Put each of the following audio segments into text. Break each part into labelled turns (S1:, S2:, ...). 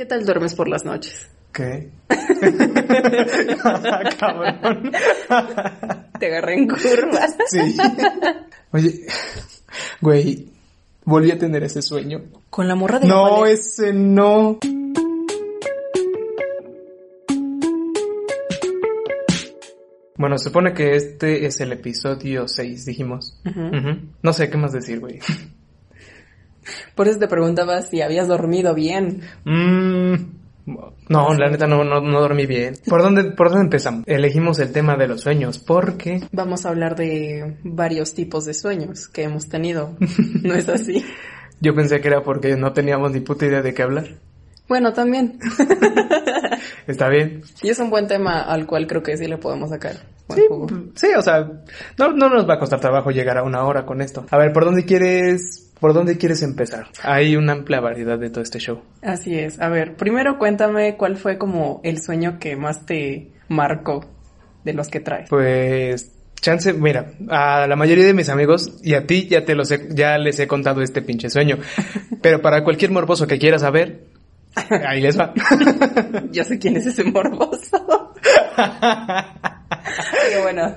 S1: ¿Qué tal duermes por las noches?
S2: ¿Qué? Cabrón.
S1: Te agarré en curvas.
S2: Sí. Oye, güey, volví a tener ese sueño.
S1: Con la morra de
S2: No, ese no. Bueno, se supone que este es el episodio 6, dijimos. No sé qué más decir, güey.
S1: Por eso te preguntaba si habías dormido bien.
S2: Mm, no, la neta no, no, no dormí bien. ¿Por dónde, ¿Por dónde empezamos? Elegimos el tema de los sueños porque
S1: Vamos a hablar de varios tipos de sueños que hemos tenido. ¿No es así?
S2: yo pensé que era porque no teníamos ni puta idea de qué hablar.
S1: Bueno, también.
S2: ¿Está bien?
S1: Y es un buen tema al cual creo que sí le podemos sacar.
S2: Sí,
S1: jugo.
S2: sí, o sea, no, no nos va a costar trabajo llegar a una hora con esto. A ver, ¿por dónde quieres, por dónde quieres empezar? Hay una amplia variedad de todo este show.
S1: Así es. A ver, primero cuéntame cuál fue como el sueño que más te marcó de los que traes.
S2: Pues, chance, mira, a la mayoría de mis amigos y a ti ya te los he- ya les he contado este pinche sueño. Pero para cualquier morboso que quiera saber, ahí les va.
S1: Yo sé quién es ese morboso. Pero bueno,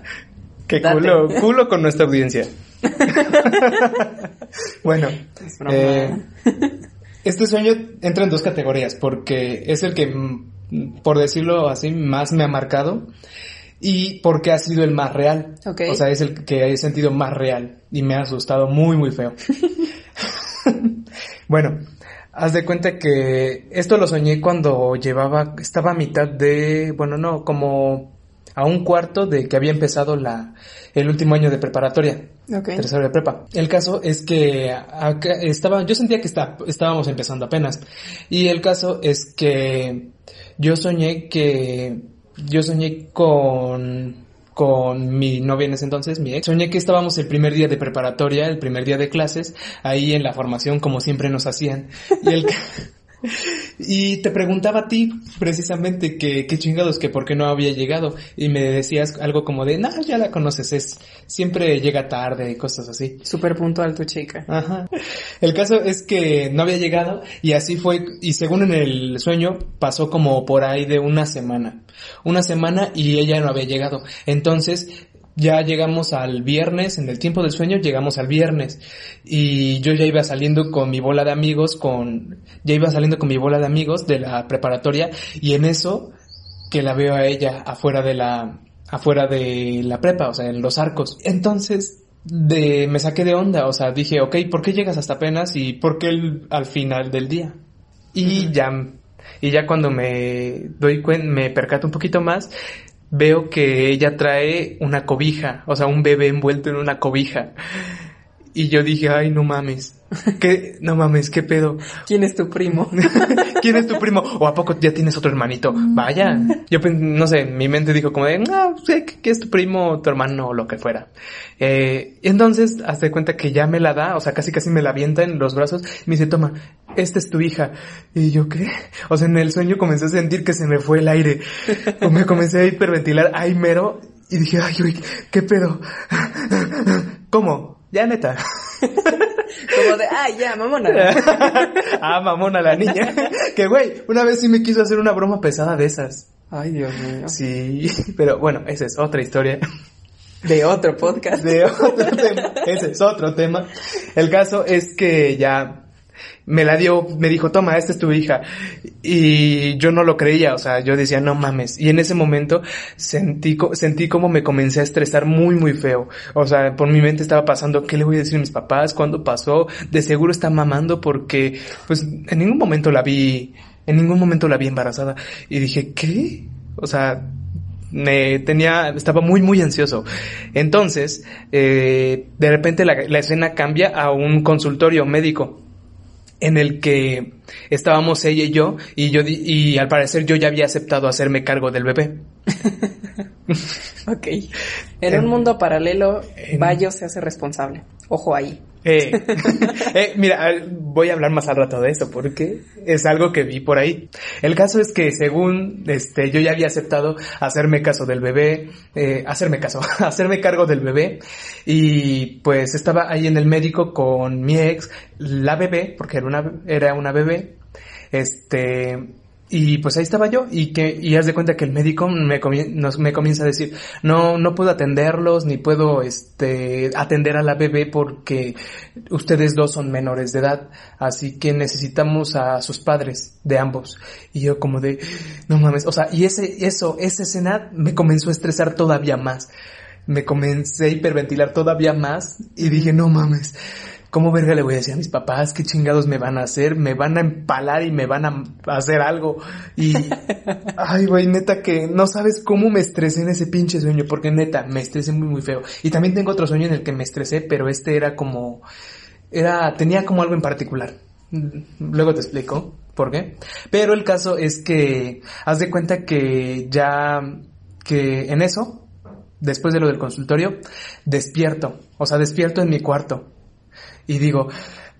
S2: Qué
S1: Date.
S2: culo, culo con nuestra audiencia. bueno,
S1: es
S2: eh, este sueño entra en dos categorías porque es el que, mm, por decirlo así, más me ha marcado y porque ha sido el más real.
S1: Ok.
S2: O sea, es el que he sentido más real y me ha asustado muy, muy feo. bueno, haz de cuenta que esto lo soñé cuando llevaba, estaba a mitad de, bueno, no, como a un cuarto de que había empezado la, el último año de preparatoria
S1: ok.
S2: tercero de prepa. El caso es que acá estaba, yo sentía que está, estábamos empezando apenas. Y el caso es que yo soñé que, yo soñé con, con mi novia en ese entonces, mi ex. Soñé que estábamos el primer día de preparatoria, el primer día de clases, ahí en la formación como siempre nos hacían. Y el, y te preguntaba a ti precisamente que qué chingados, que por qué no había llegado. Y me decías algo como de, nah, ya la conoces, es, siempre llega tarde y cosas así.
S1: Súper puntual tu chica.
S2: Ajá. El caso es que no había llegado y así fue, y según en el sueño, pasó como por ahí de una semana. Una semana y ella no había llegado. Entonces, ya llegamos al viernes, en el tiempo del sueño llegamos al viernes y yo ya iba saliendo con mi bola de amigos, con, ya iba saliendo con mi bola de amigos de la preparatoria y en eso que la veo a ella afuera de la, afuera de la prepa, o sea, en los arcos. Entonces, de, me saqué de onda, o sea, dije, ok, ¿por qué llegas hasta apenas y por qué el- al final del día? Y ya, y ya cuando me doy cuenta, me percato un poquito más, veo que ella trae una cobija, o sea, un bebé envuelto en una cobija. Y yo dije, ay, no mames, qué, no mames, qué pedo.
S1: ¿Quién es tu primo?
S2: ¿Quién es tu primo? ¿O a poco ya tienes otro hermanito? Vaya. Yo no sé, mi mente dijo como de, no, sé que es tu primo, tu hermano o lo que fuera. Eh, y entonces, hazte cuenta que ya me la da, o sea, casi casi me la avienta en los brazos y me dice, toma, esta es tu hija. Y yo, ¿qué? O sea, en el sueño comencé a sentir que se me fue el aire. O me comencé a hiperventilar ahí mero y dije, ay, uy, ¿qué pedo? ¿Cómo? Ya neta.
S1: Como de, ah, ya, mamona.
S2: ah, mamona la niña. que güey, una vez sí me quiso hacer una broma pesada de esas.
S1: Ay, Dios mío.
S2: Sí, pero bueno, esa es otra historia.
S1: De otro podcast.
S2: De otro tema. Ese es otro tema. El caso es que ya me la dio, me dijo, toma, esta es tu hija. Y yo no lo creía, o sea, yo decía, no mames. Y en ese momento sentí, sentí como me comencé a estresar muy, muy feo. O sea, por mi mente estaba pasando, ¿qué le voy a decir a mis papás? ¿Cuándo pasó? De seguro está mamando porque, pues, en ningún momento la vi, en ningún momento la vi embarazada. Y dije, ¿qué? O sea, me tenía, estaba muy, muy ansioso. Entonces, eh, de repente la escena cambia a un consultorio médico en el que estábamos ella y yo y yo y al parecer yo ya había aceptado hacerme cargo del bebé.
S1: Ok. En
S2: En-
S1: un mundo paralelo,
S2: en-
S1: Bayo se hace responsable. Ojo ahí.
S2: Eh, eh, mira, voy a hablar más al rato de eso porque es algo que vi por ahí. El caso es que según este yo ya había aceptado hacerme caso del bebé, eh, hacerme caso, hacerme cargo del bebé y pues estaba ahí en el médico con mi ex, la bebé, porque era una era una bebé. Este, y pues ahí estaba yo y que y haz de cuenta que el médico me, nos, me comienza a decir, no, no puedo atenderlos ni puedo este, atender a la bebé porque ustedes dos son menores de edad, así que necesitamos a sus padres de ambos. Y yo como de, no mames, o sea, y ese, eso, esa escena me comenzó a estresar todavía más. Me comencé a hiperventilar todavía más y dije, no mames ¿Cómo verga le voy a decir a mis papás qué chingados me van a hacer? Me van a empalar y me van a hacer algo. Y, ay, güey, neta que no sabes cómo me estresé en ese pinche sueño, porque neta, me estresé muy, muy feo. Y también tengo otro sueño en el que me estresé, pero este era como, era, tenía como algo en particular. Luego te explico por qué. Pero el caso es que, haz de cuenta que ya, que en eso, después de lo del consultorio, despierto. O sea, despierto en mi cuarto y digo,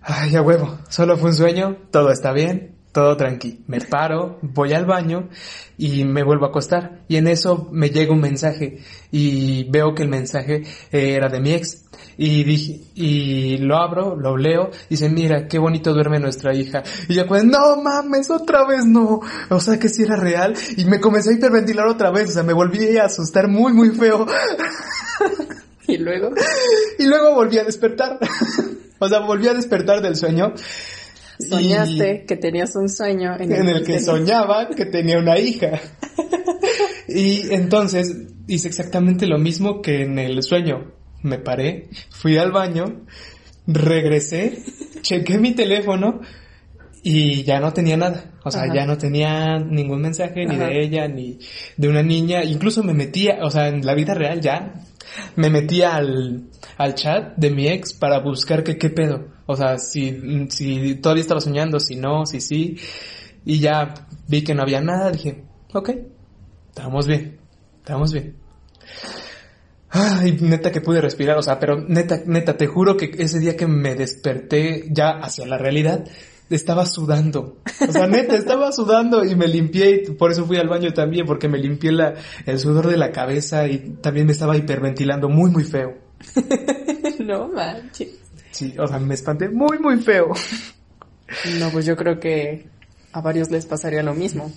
S2: ay, a huevo, solo fue un sueño, todo está bien, todo tranqui. Me paro, voy al baño y me vuelvo a acostar. Y en eso me llega un mensaje y veo que el mensaje era de mi ex. Y dije, y lo abro, lo leo, y dice, mira, qué bonito duerme nuestra hija. Y yo pues, no mames, otra vez no. O sea que si era real. Y me comencé a hiperventilar otra vez, o sea, me volví a asustar muy, muy feo.
S1: y luego.
S2: Y luego volví a despertar. O sea, volví a despertar del sueño.
S1: Soñaste que tenías un sueño
S2: en el, que soñaba que tenía una hija. y entonces hice exactamente lo mismo que en el sueño. Me paré, fui al baño, regresé, chequé mi teléfono y ya no tenía nada. O sea, ya no tenía ningún mensaje ni de ella ni de una niña. Incluso me metía, o sea, en la vida real ya me metía al, al chat de mi ex para buscar que qué pedo. O sea, si, si todavía estaba soñando, si no, si sí. Y ya vi que no había nada, dije, ok, estamos bien, estamos bien. Ay, neta que pude respirar, o sea, pero neta, neta, te juro que ese día que me desperté ya hacia la realidad, estaba sudando. O sea, neta, estaba sudando y me limpié y por eso fui al baño también, porque me limpié la, el sudor de la cabeza y también me estaba hiperventilando muy, muy feo.
S1: no manches.
S2: Sí, o sea, me espanté muy, muy feo.
S1: No, pues yo creo que a varios les pasaría lo mismo.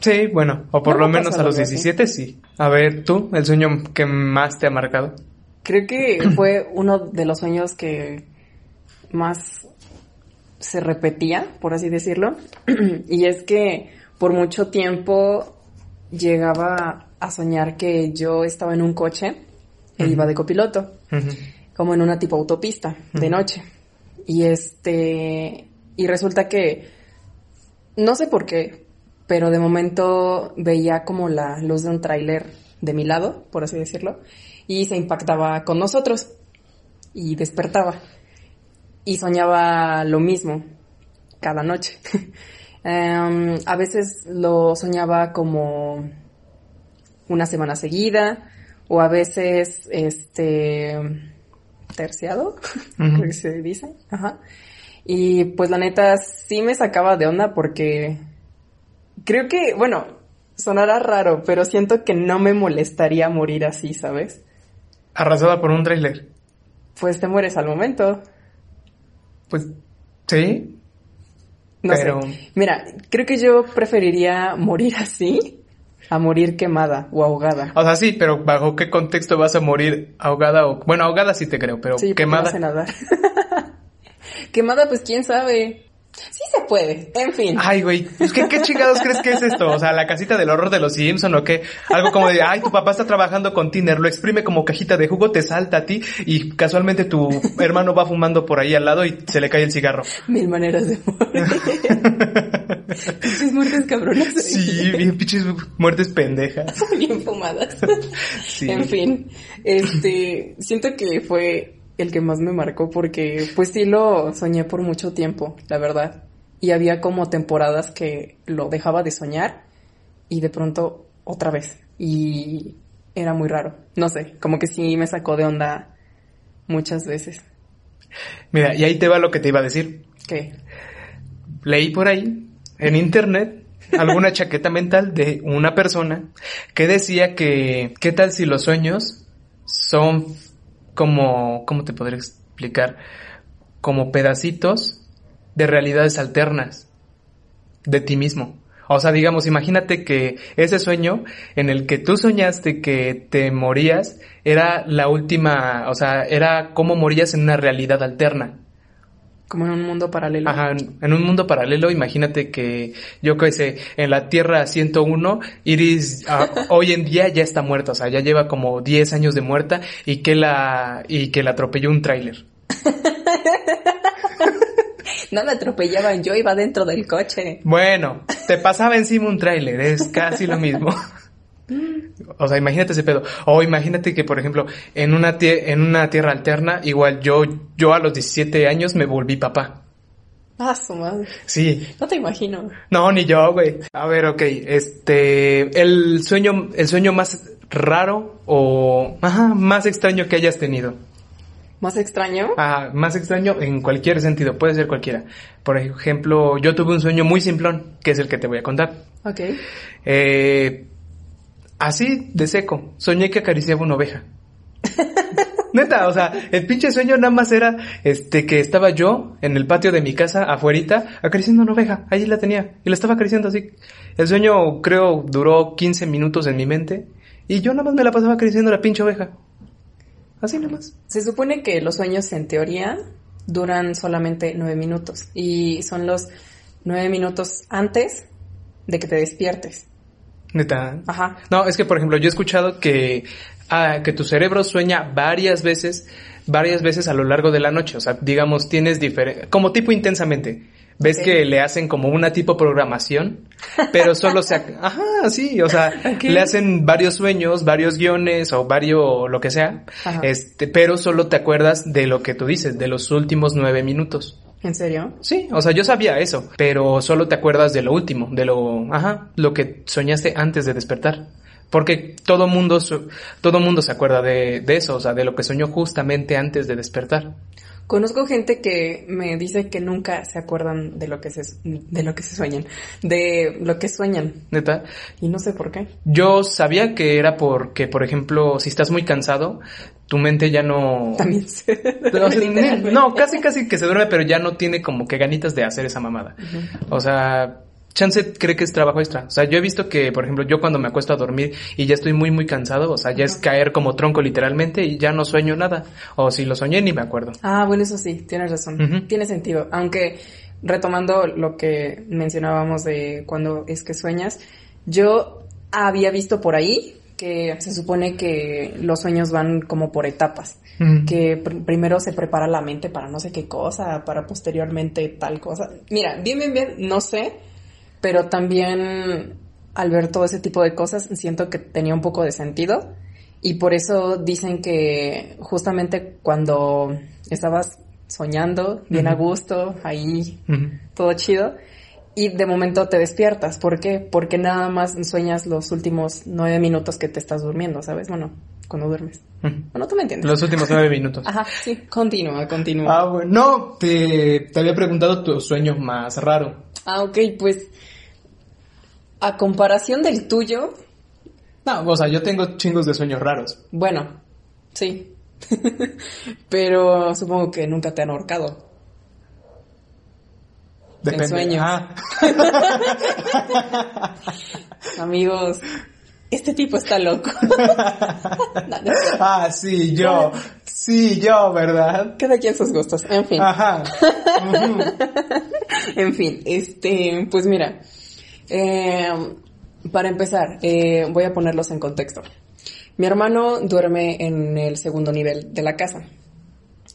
S2: sí, bueno, o por lo menos a los 17 sí. A ver, tú, el sueño que más te ha marcado.
S1: Creo que fue uno de los sueños que más se repetía, por así decirlo. y es que por mucho tiempo llegaba a soñar que yo estaba en un coche e iba de copiloto, como en una tipo autopista de noche. Y este, y resulta que, no sé por qué, pero de momento veía como la luz de un tráiler de mi lado, por así decirlo, y se impactaba con nosotros y despertaba y soñaba lo mismo cada noche. Em, a veces lo soñaba como una semana seguida o a veces este terciado, creo que se dice. Ajá. Y pues la neta sí me sacaba de onda porque creo que, bueno, sonará raro, pero siento que no me molestaría morir así, ¿sabes?
S2: Arrasada por un trailer.
S1: Pues te mueres al momento.
S2: Pues sí.
S1: No pero... sé. Mira, creo que yo preferiría morir así a morir quemada o ahogada.
S2: O sea, sí, pero ¿bajo qué contexto vas a morir ahogada o... Bueno, ahogada sí te creo, pero
S1: sí,
S2: quemada...
S1: No nadar. quemada, pues quién sabe. Sí se puede, en fin.
S2: Ay, güey, pues, ¿qué, ¿qué chingados crees que es esto? O sea, la casita del horror de los Simpson o qué? Algo como de, ay, tu papá está trabajando con tiner, lo exprime como cajita de jugo, te salta a ti y casualmente tu hermano va fumando por ahí al lado y se le cae el cigarro.
S1: Mil maneras de morir. pinches muertes cabronas.
S2: Sí, bien pinches muertes pendejas.
S1: bien fumadas. Sí. En fin, este, siento que fue el que más me marcó porque pues sí lo soñé por mucho tiempo, la verdad. Y había como temporadas que lo dejaba de soñar y de pronto otra vez. Y era muy raro. No sé, como que sí me sacó de onda muchas veces.
S2: Mira, y ahí te va lo que te iba a decir.
S1: ¿Qué?
S2: Leí por ahí, en internet, alguna chaqueta mental de una persona que decía que, ¿qué tal si los sueños son como, ¿cómo te podría explicar? Como pedacitos de realidades alternas. de ti mismo. O sea, digamos, imagínate que ese sueño en el que tú soñaste que te morías era la última, o sea, era cómo morías en una realidad alterna.
S1: Como en un mundo paralelo.
S2: Ajá, en un mundo paralelo, imagínate que, yo qué sé, en la Tierra 101, Iris ah, hoy en día ya está muerta, o sea, ya lleva como 10 años de muerta y que la, y que la atropelló un tráiler.
S1: no la atropellaban, yo iba dentro del coche.
S2: Bueno, te pasaba encima un tráiler, es casi lo mismo. O sea, imagínate ese pedo. O imagínate que, por ejemplo, en una, en una tierra alterna, igual yo, yo a los 17 años me volví papá.
S1: Ah, su madre.
S2: Sí.
S1: No te imagino.
S2: No, ni yo, güey. A ver, ok. Este, el sueño, el sueño más raro o, ajá, más extraño que hayas tenido.
S1: ¿Más extraño?
S2: Ah, más extraño en cualquier sentido, puede ser cualquiera. Por ejemplo, yo tuve un sueño muy simplón, que es el que te voy a contar.
S1: Ok.
S2: Eh, así, de seco, soñé que acariciaba una oveja. Neta, o sea, el pinche sueño nada más era este que estaba yo en el patio de mi casa afuerita acariciando una oveja, allí la tenía y la estaba acariciando así. El sueño creo duró 15 minutos en mi mente y yo nada más me la pasaba acariciando la pinche oveja. Así nada más.
S1: Se supone que los sueños en teoría duran solamente nueve minutos y son los nueve minutos antes de que te despiertes.
S2: Neta.
S1: Ajá.
S2: No, es que por ejemplo yo he escuchado que, ah, que tu cerebro sueña varias veces, varias veces a lo largo de la noche. O sea, digamos, tienes diferente, como tipo intensamente. Ves que le hacen como una tipo programación, pero solo se... Ajá, sí, o sea, le hacen varios sueños, varios guiones o varios lo que sea, este, pero solo te acuerdas de lo que tú dices, de los últimos nueve minutos.
S1: ¿En serio?
S2: Sí, o sea, yo sabía eso, pero solo te acuerdas de lo último, de lo, ajá, lo que soñaste antes de despertar. Porque todo mundo, todo mundo se acuerda de, de eso, o sea, de lo que soñó justamente antes de despertar.
S1: Conozco gente que me dice que nunca se acuerdan de lo que se, de lo que se sueñan, de lo que sueñan.
S2: ¿Neta?
S1: Y no sé por qué.
S2: Yo sabía que era porque, por ejemplo, si estás muy cansado, tu mente ya no...
S1: También se...
S2: no, casi casi que se duerme, pero ya no tiene como que ganitas de hacer esa mamada. O sea, chance cree que es trabajo extra. O sea, yo he visto que, por ejemplo, yo cuando me acuesto a dormir y ya estoy muy, muy cansado, o sea, ya es caer como tronco literalmente y ya no sueño nada. O si lo soñé ni me acuerdo.
S1: Ah, bueno, eso sí, tienes razón. Tiene sentido. Aunque, retomando lo que mencionábamos de cuando es que sueñas, yo había visto por ahí que se supone que los sueños van como por etapas, que primero se prepara la mente para no sé qué cosa, para posteriormente tal cosa. Mira, bien, bien, bien, no sé, pero también al ver todo ese tipo de cosas siento que tenía un poco de sentido y por eso dicen que justamente cuando estabas soñando bien a gusto, ahí todo chido, y de momento te despiertas. ¿Por qué? Porque nada más sueñas los últimos nueve minutos que te estás durmiendo, ¿sabes? Bueno, cuando duermes. Bueno, tú me entiendes.
S2: Los últimos nueve minutos.
S1: Ajá, sí. Continúa, continúa.
S2: Ah, bueno. No, te, te había preguntado tu sueño más raro.
S1: Ah, ok, pues a comparación del tuyo.
S2: No, o sea, yo tengo chingos de sueños raros.
S1: Bueno, sí. Pero supongo que nunca te han ahorcado.
S2: Depende.
S1: En sueños.
S2: Ah.
S1: Amigos, este tipo está loco.
S2: ah, sí, yo. Sí, yo, ¿verdad?
S1: Cada quien sus gustos. En fin.
S2: Ajá.
S1: en fin, este, pues mira. Eh, para empezar, eh, voy a ponerlos en contexto. Mi hermano duerme en el segundo nivel de la casa.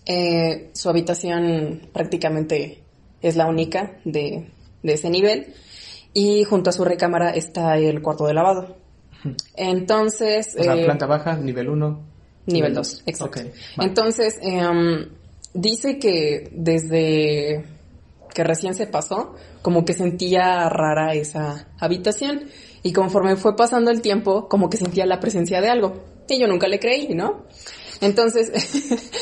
S1: Eh, su habitación prácticamente es la única de, ese nivel y junto a su recámara está el cuarto de lavado. Entonces...
S2: O sea, planta baja, nivel 1.
S1: Nivel 2, exacto. Entonces, em, dice que desde que recién se pasó, como que sentía rara esa habitación. Y conforme fue pasando el tiempo, como que sentía la presencia de algo. Y yo nunca le creí, ¿no? Entonces,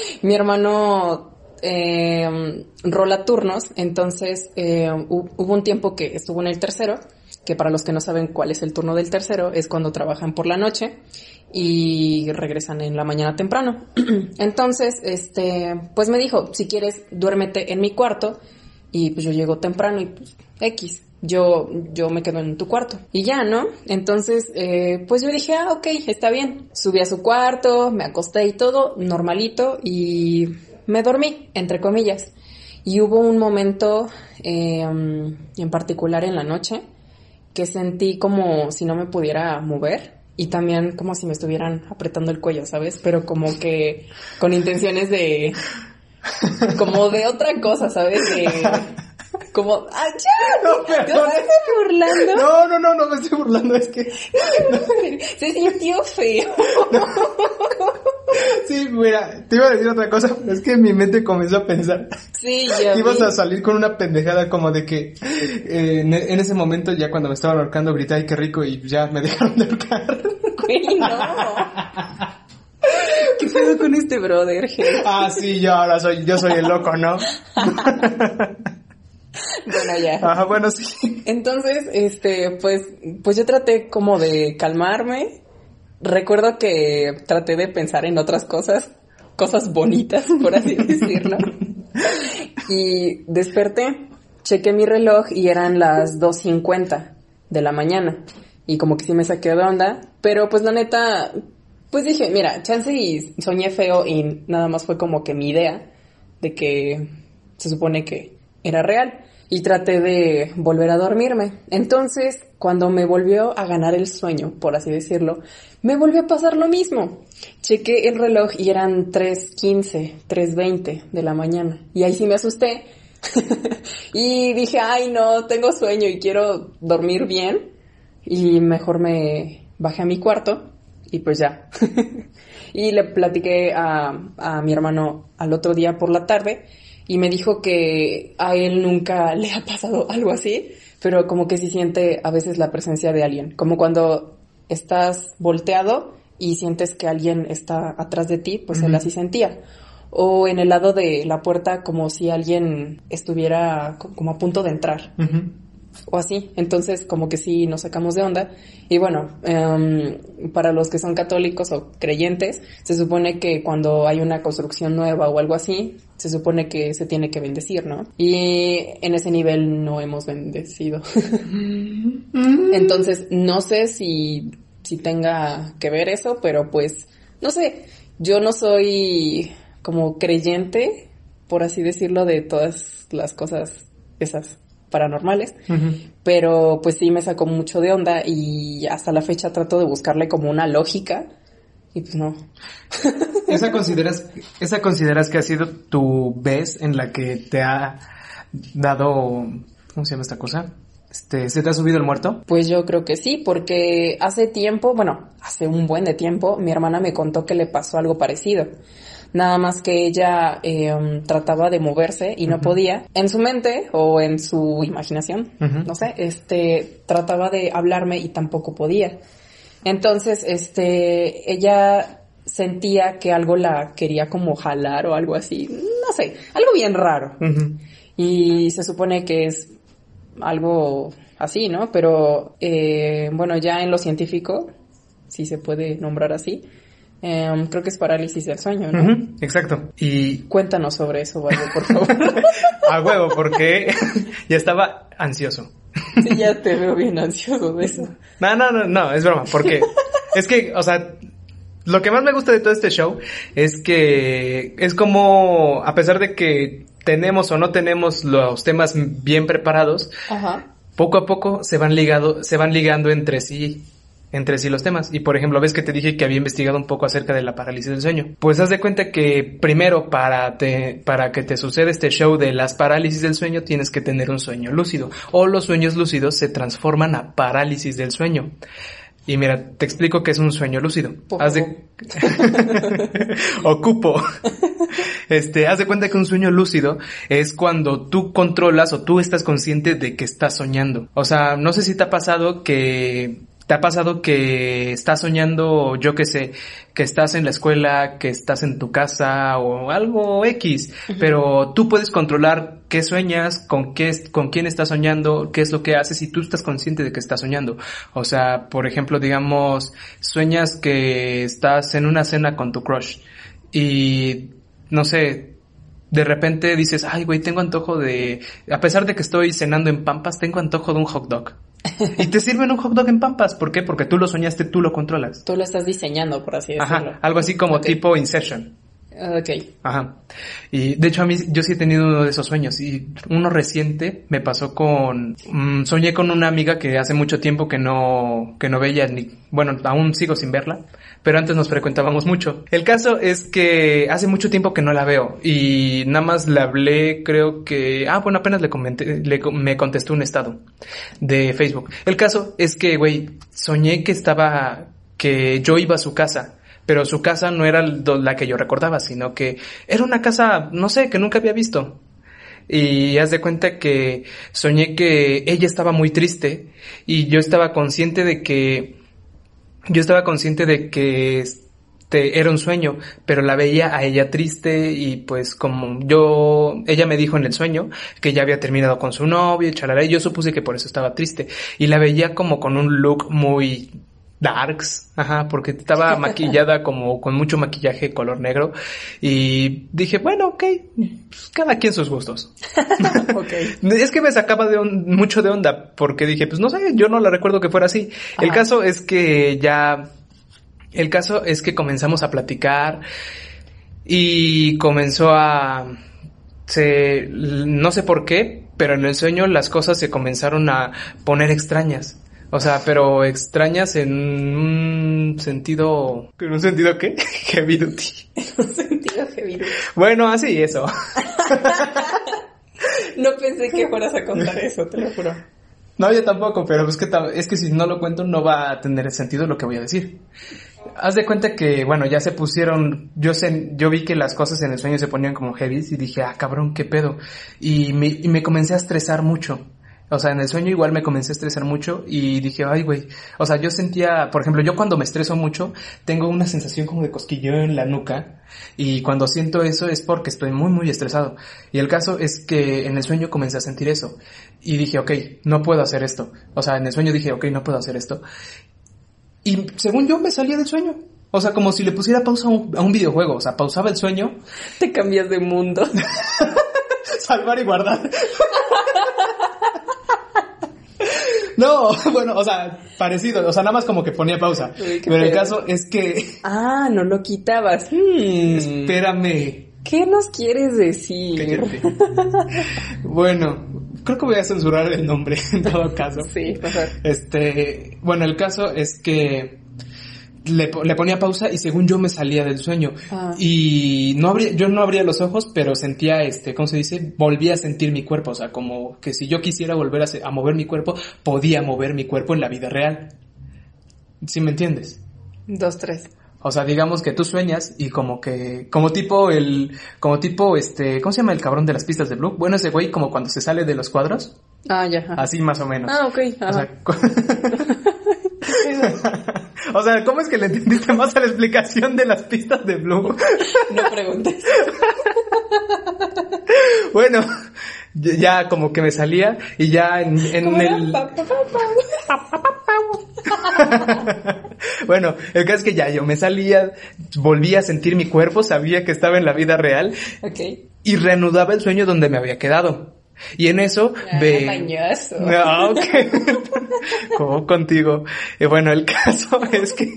S1: mi hermano eh, rola turnos, entonces eh, hubo un tiempo que estuvo en el tercero, que para los que no saben cuál es el turno del tercero, es cuando trabajan por la noche y regresan en la mañana temprano. entonces, este, pues me dijo, si quieres, duérmete en mi cuarto y pues yo llego temprano y pues X, yo, yo me quedo en tu cuarto. Y ya, ¿no? Entonces, eh, pues yo dije, ah, ok, está bien. Subí a su cuarto, me acosté y todo, normalito, y me dormí, entre comillas. Y hubo un momento eh, en particular en la noche que sentí como si no me pudiera mover y también como si me estuvieran apretando el cuello, ¿sabes? Pero como que con intenciones de como de otra cosa, ¿sabes? De como, ¡ah, ya! No, ¿Te estás burlando?
S2: No, no, no, no me estoy burlando, es que...
S1: Se sintió feo.
S2: Sí, mira, te iba a decir otra cosa, pero es que mi mente comenzó a pensar.
S1: Sí, ya.
S2: Ibas a salir con una pendejada como de que eh, en, en, ese momento ya cuando me estaban ahorcando grité, ay, qué rico, y ya me dejaron de ahorcar.
S1: Güey, no. ¿Qué pedo con este brother?
S2: Ah, sí, yo ahora soy, yo soy el loco, ¿no?
S1: Bueno, ya.
S2: Ajá, bueno, sí.
S1: Entonces, este, pues, pues yo traté como de calmarme. Recuerdo que traté de pensar en otras cosas, cosas bonitas, por así decirlo. y desperté, chequé mi reloj y eran las 2.50 de la mañana. Y como que sí me saqué de onda, pero pues la neta, pues dije, mira, chance y soñé feo y nada más fue como que mi idea de que se supone que era real y traté de volver a dormirme. Entonces, cuando me volvió a ganar el sueño, por así decirlo, me volvió a pasar lo mismo. Chequé el reloj y eran 3.15, 3.20 de la mañana. Y ahí sí me asusté. y dije, ay no, tengo sueño y quiero dormir bien. Y mejor me bajé a mi cuarto y pues ya. y le platiqué a, a mi hermano al otro día por la tarde y me dijo que a él nunca le ha pasado algo así, pero como que sí siente a veces la presencia de alguien, como cuando estás volteado y sientes que alguien está atrás de ti, pues él así sentía. O en el lado de la puerta como si alguien estuviera como a punto de entrar o así. Entonces, como que sí nos sacamos de onda. Y bueno, um, para los que son católicos o creyentes, se supone que cuando hay una construcción nueva o algo así, se supone que se tiene que bendecir, ¿no? Y en ese nivel no hemos bendecido. Entonces, no sé si, si tenga que ver eso, pero pues, no sé, yo no soy como creyente, por así decirlo, de todas las cosas esas paranormales, pero pues sí me sacó mucho de onda y hasta la fecha trato de buscarle como una lógica y pues no.
S2: ¿Esa consideras, esa consideras que ha sido tu vez en la que te ha dado, ¿cómo se llama esta cosa? Este, ¿Se te ha subido el muerto?
S1: Pues yo creo que sí, porque hace tiempo, bueno, hace un buen de tiempo, mi hermana me contó que le pasó algo parecido nada más que ella eh, trataba de moverse y no podía. En su mente o en su imaginación, no sé, este, trataba de hablarme y tampoco podía. Entonces, este, ella sentía que algo la quería como jalar o algo así, no sé, algo bien raro. Y se supone que es algo así, ¿no? Pero, eh, bueno, ya en lo científico, si se puede nombrar así, Em, creo que es parálisis del sueño, ¿no?
S2: exacto. Y
S1: cuéntanos sobre eso, Valdo, por favor.
S2: A huevo, porque ya estaba ansioso.
S1: Sí, ya te veo bien ansioso de eso.
S2: No, no, no, no, es broma, porque es que, o sea, lo que más me gusta de todo este show es que es como, a pesar de que tenemos o no tenemos los temas bien preparados, poco a poco se van ligado, se van ligando entre sí entre sí los temas. Y por ejemplo, ves que te dije que había investigado un poco acerca de la parálisis del sueño. Pues haz de cuenta que primero para te, para que te suceda este show de las parálisis del sueño tienes que tener un sueño lúcido. O los sueños lúcidos se transforman a parálisis del sueño. Y mira, te explico qué es un sueño lúcido. Haz de... Ocupo. Este, haz de cuenta que un sueño lúcido es cuando tú controlas o tú estás consciente de que estás soñando. O sea, no sé si te ha pasado que ¿Te ha pasado que estás soñando, yo qué sé, que estás en la escuela, que estás en tu casa o algo X, pero tú puedes controlar qué sueñas, con qué, con quién estás soñando, qué es lo que haces y tú estás consciente de que estás soñando. O sea, por ejemplo, digamos, sueñas que estás en una cena con tu crush y, no sé, de repente dices, ay, güey, tengo antojo de, a pesar de que estoy cenando en Pampas, tengo antojo de un hot dog. Y te sirven un hot dog en Pampas. ¿Por qué? Porque tú lo soñaste, tú lo controlas.
S1: Tú lo estás diseñando, por así decirlo.
S2: Ajá, algo así como tipo Inception.
S1: Ok.
S2: Ajá. Y de hecho a mí, yo sí he tenido uno de esos sueños. Y uno reciente me pasó con, mm, soñé con una amiga que hace mucho tiempo que no, que no veía ni, bueno, aún sigo sin verla, pero antes nos frecuentábamos mucho. El caso es que hace mucho tiempo que no la veo y nada más le hablé, creo que, ah, bueno, apenas le comenté, le, me contestó un estado de Facebook. El caso es que, güey, soñé que estaba, que yo iba a su casa pero su casa no era la que yo recordaba, sino que era una casa, no sé, que nunca había visto. Y haz de cuenta que soñé que ella estaba muy triste y yo estaba consciente de que, yo estaba consciente de que este era un sueño, pero la veía a ella triste y pues como yo, ella me dijo en el sueño que ya había terminado con su novio y chalala, y yo supuse que por eso estaba triste y la veía como con un look muy darks, ajá, porque estaba maquillada como con mucho maquillaje color negro y dije, bueno, ok, pues, cada quien sus gustos. Es que me sacaba de on- mucho de onda porque dije, pues no sé, yo no la recuerdo que fuera así. El caso es que ya, el caso es que comenzamos a platicar y comenzó a, se, no sé por qué, pero en el sueño las cosas se comenzaron a poner extrañas. O sea, pero extrañas en un sentido, ¿en un sentido qué? Heavy duty.
S1: Un sentido heavy.
S2: Bueno, así, eso.
S1: No pensé que fueras a contar eso, te lo juro.
S2: No, yo tampoco, pero es que, es que si no lo cuento no va a tener sentido lo que voy a decir. Haz de cuenta que, bueno, ya se pusieron, yo sé, yo vi que las cosas en el sueño se ponían como heavy y dije, ah, cabrón, qué pedo. Y me, y me comencé a estresar mucho. O sea, en el sueño igual me comencé a estresar mucho y dije, ay, güey. O sea, yo sentía, por ejemplo, yo cuando me estreso mucho, tengo una sensación como de cosquilleo en la nuca y cuando siento eso es porque estoy muy, muy estresado. Y el caso es que en el sueño comencé a sentir eso y dije, ok, no puedo hacer esto. O sea, en el sueño dije, ok, no puedo hacer esto. Y según yo me salía del sueño. O sea, como si le pusiera pausa a un, a un videojuego. O sea, pausaba el sueño,
S1: Te cambias de mundo.
S2: salvar y guardar. No, bueno, o sea, parecido, o sea, nada más como que ponía pausa.
S1: Uy,
S2: Pero el caso es que,
S1: Ah, no lo quitabas. Hmm.
S2: espérame,
S1: ¿Qué nos quieres decir?
S2: Bueno, creo que voy a censurar el nombre en todo caso.
S1: Sí, mejor.
S2: Este, bueno, el caso es que le, le ponía pausa y según yo me salía del sueño.
S1: Ah.
S2: Y no abría, yo no abría los ojos, pero sentía este, ¿cómo se dice? Volvía a sentir mi cuerpo. O sea, como que si yo quisiera volver a, se- a mover mi cuerpo, podía mover mi cuerpo en la vida real. ¿Sí me entiendes?
S1: Dos, tres.
S2: O sea, digamos que tú sueñas y como que, como tipo el, como tipo este, ¿cómo se llama el cabrón de las pistas de Blue? Bueno, ese güey como cuando se sale de los cuadros,
S1: Ah, ya. ajá.
S2: así más o menos.
S1: Ah, ok.
S2: O sea, o sea, ¿cómo es que le entendiste más a la explicación de las pistas de Blue?
S1: No preguntes.
S2: bueno, ya como que me salía y ya en, en el... Bueno, el caso es que ya yo me salía, volvía a sentir mi cuerpo, sabía que estaba en la vida real
S1: Ok.
S2: y reanudaba el sueño donde me había quedado. Y en eso
S1: Ah,
S2: ve...
S1: mañoso.
S2: No, ok. Como contigo. Y bueno, el caso es que...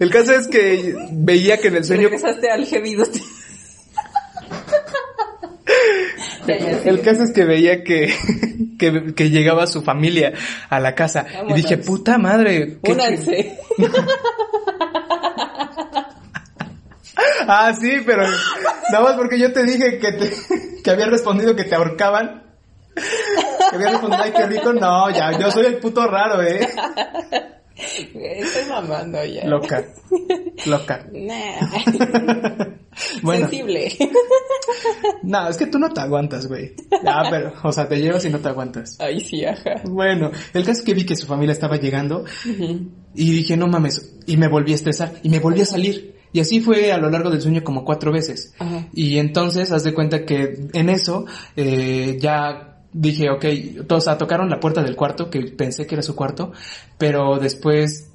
S2: El caso es que veía que en el sueño...
S1: Regresaste al ya,
S2: El caso es que veía que, que, que llegaba su familia a la casa. Y dije, puta madre. ¿qué-
S1: Únanse.
S2: Ah, sí, pero nada más porque yo te dije que, te, que había respondido que te ahorcaban. Que había respondido, ay, qué rico. No, ya, yo soy el puto raro, eh.
S1: Estoy mamando ya.
S2: Loca. Loca.
S1: Nah.
S2: Bueno,
S1: Sensible.
S2: no, es que tú no te aguantas, güey. Ah, pero, o sea, te llevas y no te aguantas.
S1: Ay, sí, ajá.
S2: Bueno, el caso es que vi que su familia estaba llegando y dije, no mames, y me volví a estresar y me volví a salir. Y así fue a lo largo del sueño como cuatro veces.
S1: Ajá.
S2: Y entonces, haz de cuenta que en eso, eh, ya dije, ok, todos ah, tocaron la puerta del cuarto, que pensé que era su cuarto, pero después,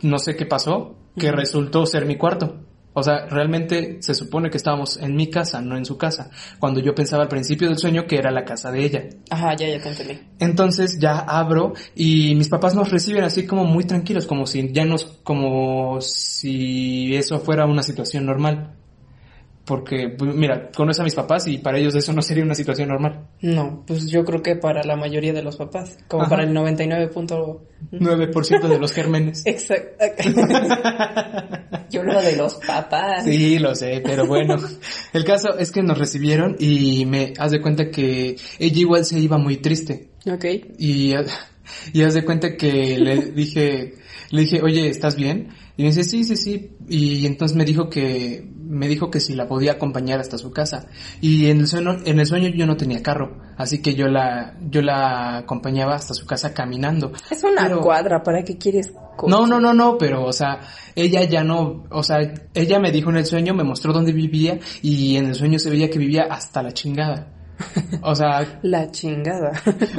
S2: no sé qué pasó, que resultó ser mi cuarto. O sea, realmente se supone que estábamos en mi casa, no en su casa. Cuando yo pensaba al principio del sueño que era la casa de ella.
S1: Ajá, ya, ya te entendí.
S2: Entonces ya abro y mis papás nos reciben así como muy tranquilos, como si ya nos, como si eso fuera una situación normal. Porque, pues, mira, conoces a mis papás y para ellos eso no sería una situación normal.
S1: No, pues yo creo que para la mayoría de los papás, como para el
S2: 99.9% de los gérmenes.
S1: Exacto. yo lo de los papás.
S2: Sí, lo sé, pero bueno. El caso es que nos recibieron y me haz de cuenta que ella igual se iba muy triste.
S1: Ok.
S2: Y, y haz de cuenta que le dije, le dije, oye, ¿estás bien? Y me dice, sí, sí, sí. Y entonces me dijo que, me dijo que si la podía acompañar hasta su casa. Y en el sueño, en el sueño yo no tenía carro. Así que yo la, yo la acompañaba hasta su casa caminando.
S1: Es una cuadra, ¿para qué quieres?
S2: No, no, no, no, pero, o sea, ella ya no, o sea, ella me dijo en el sueño, me mostró dónde vivía y en el sueño se veía que vivía hasta la chingada. O sea...
S1: La chingada.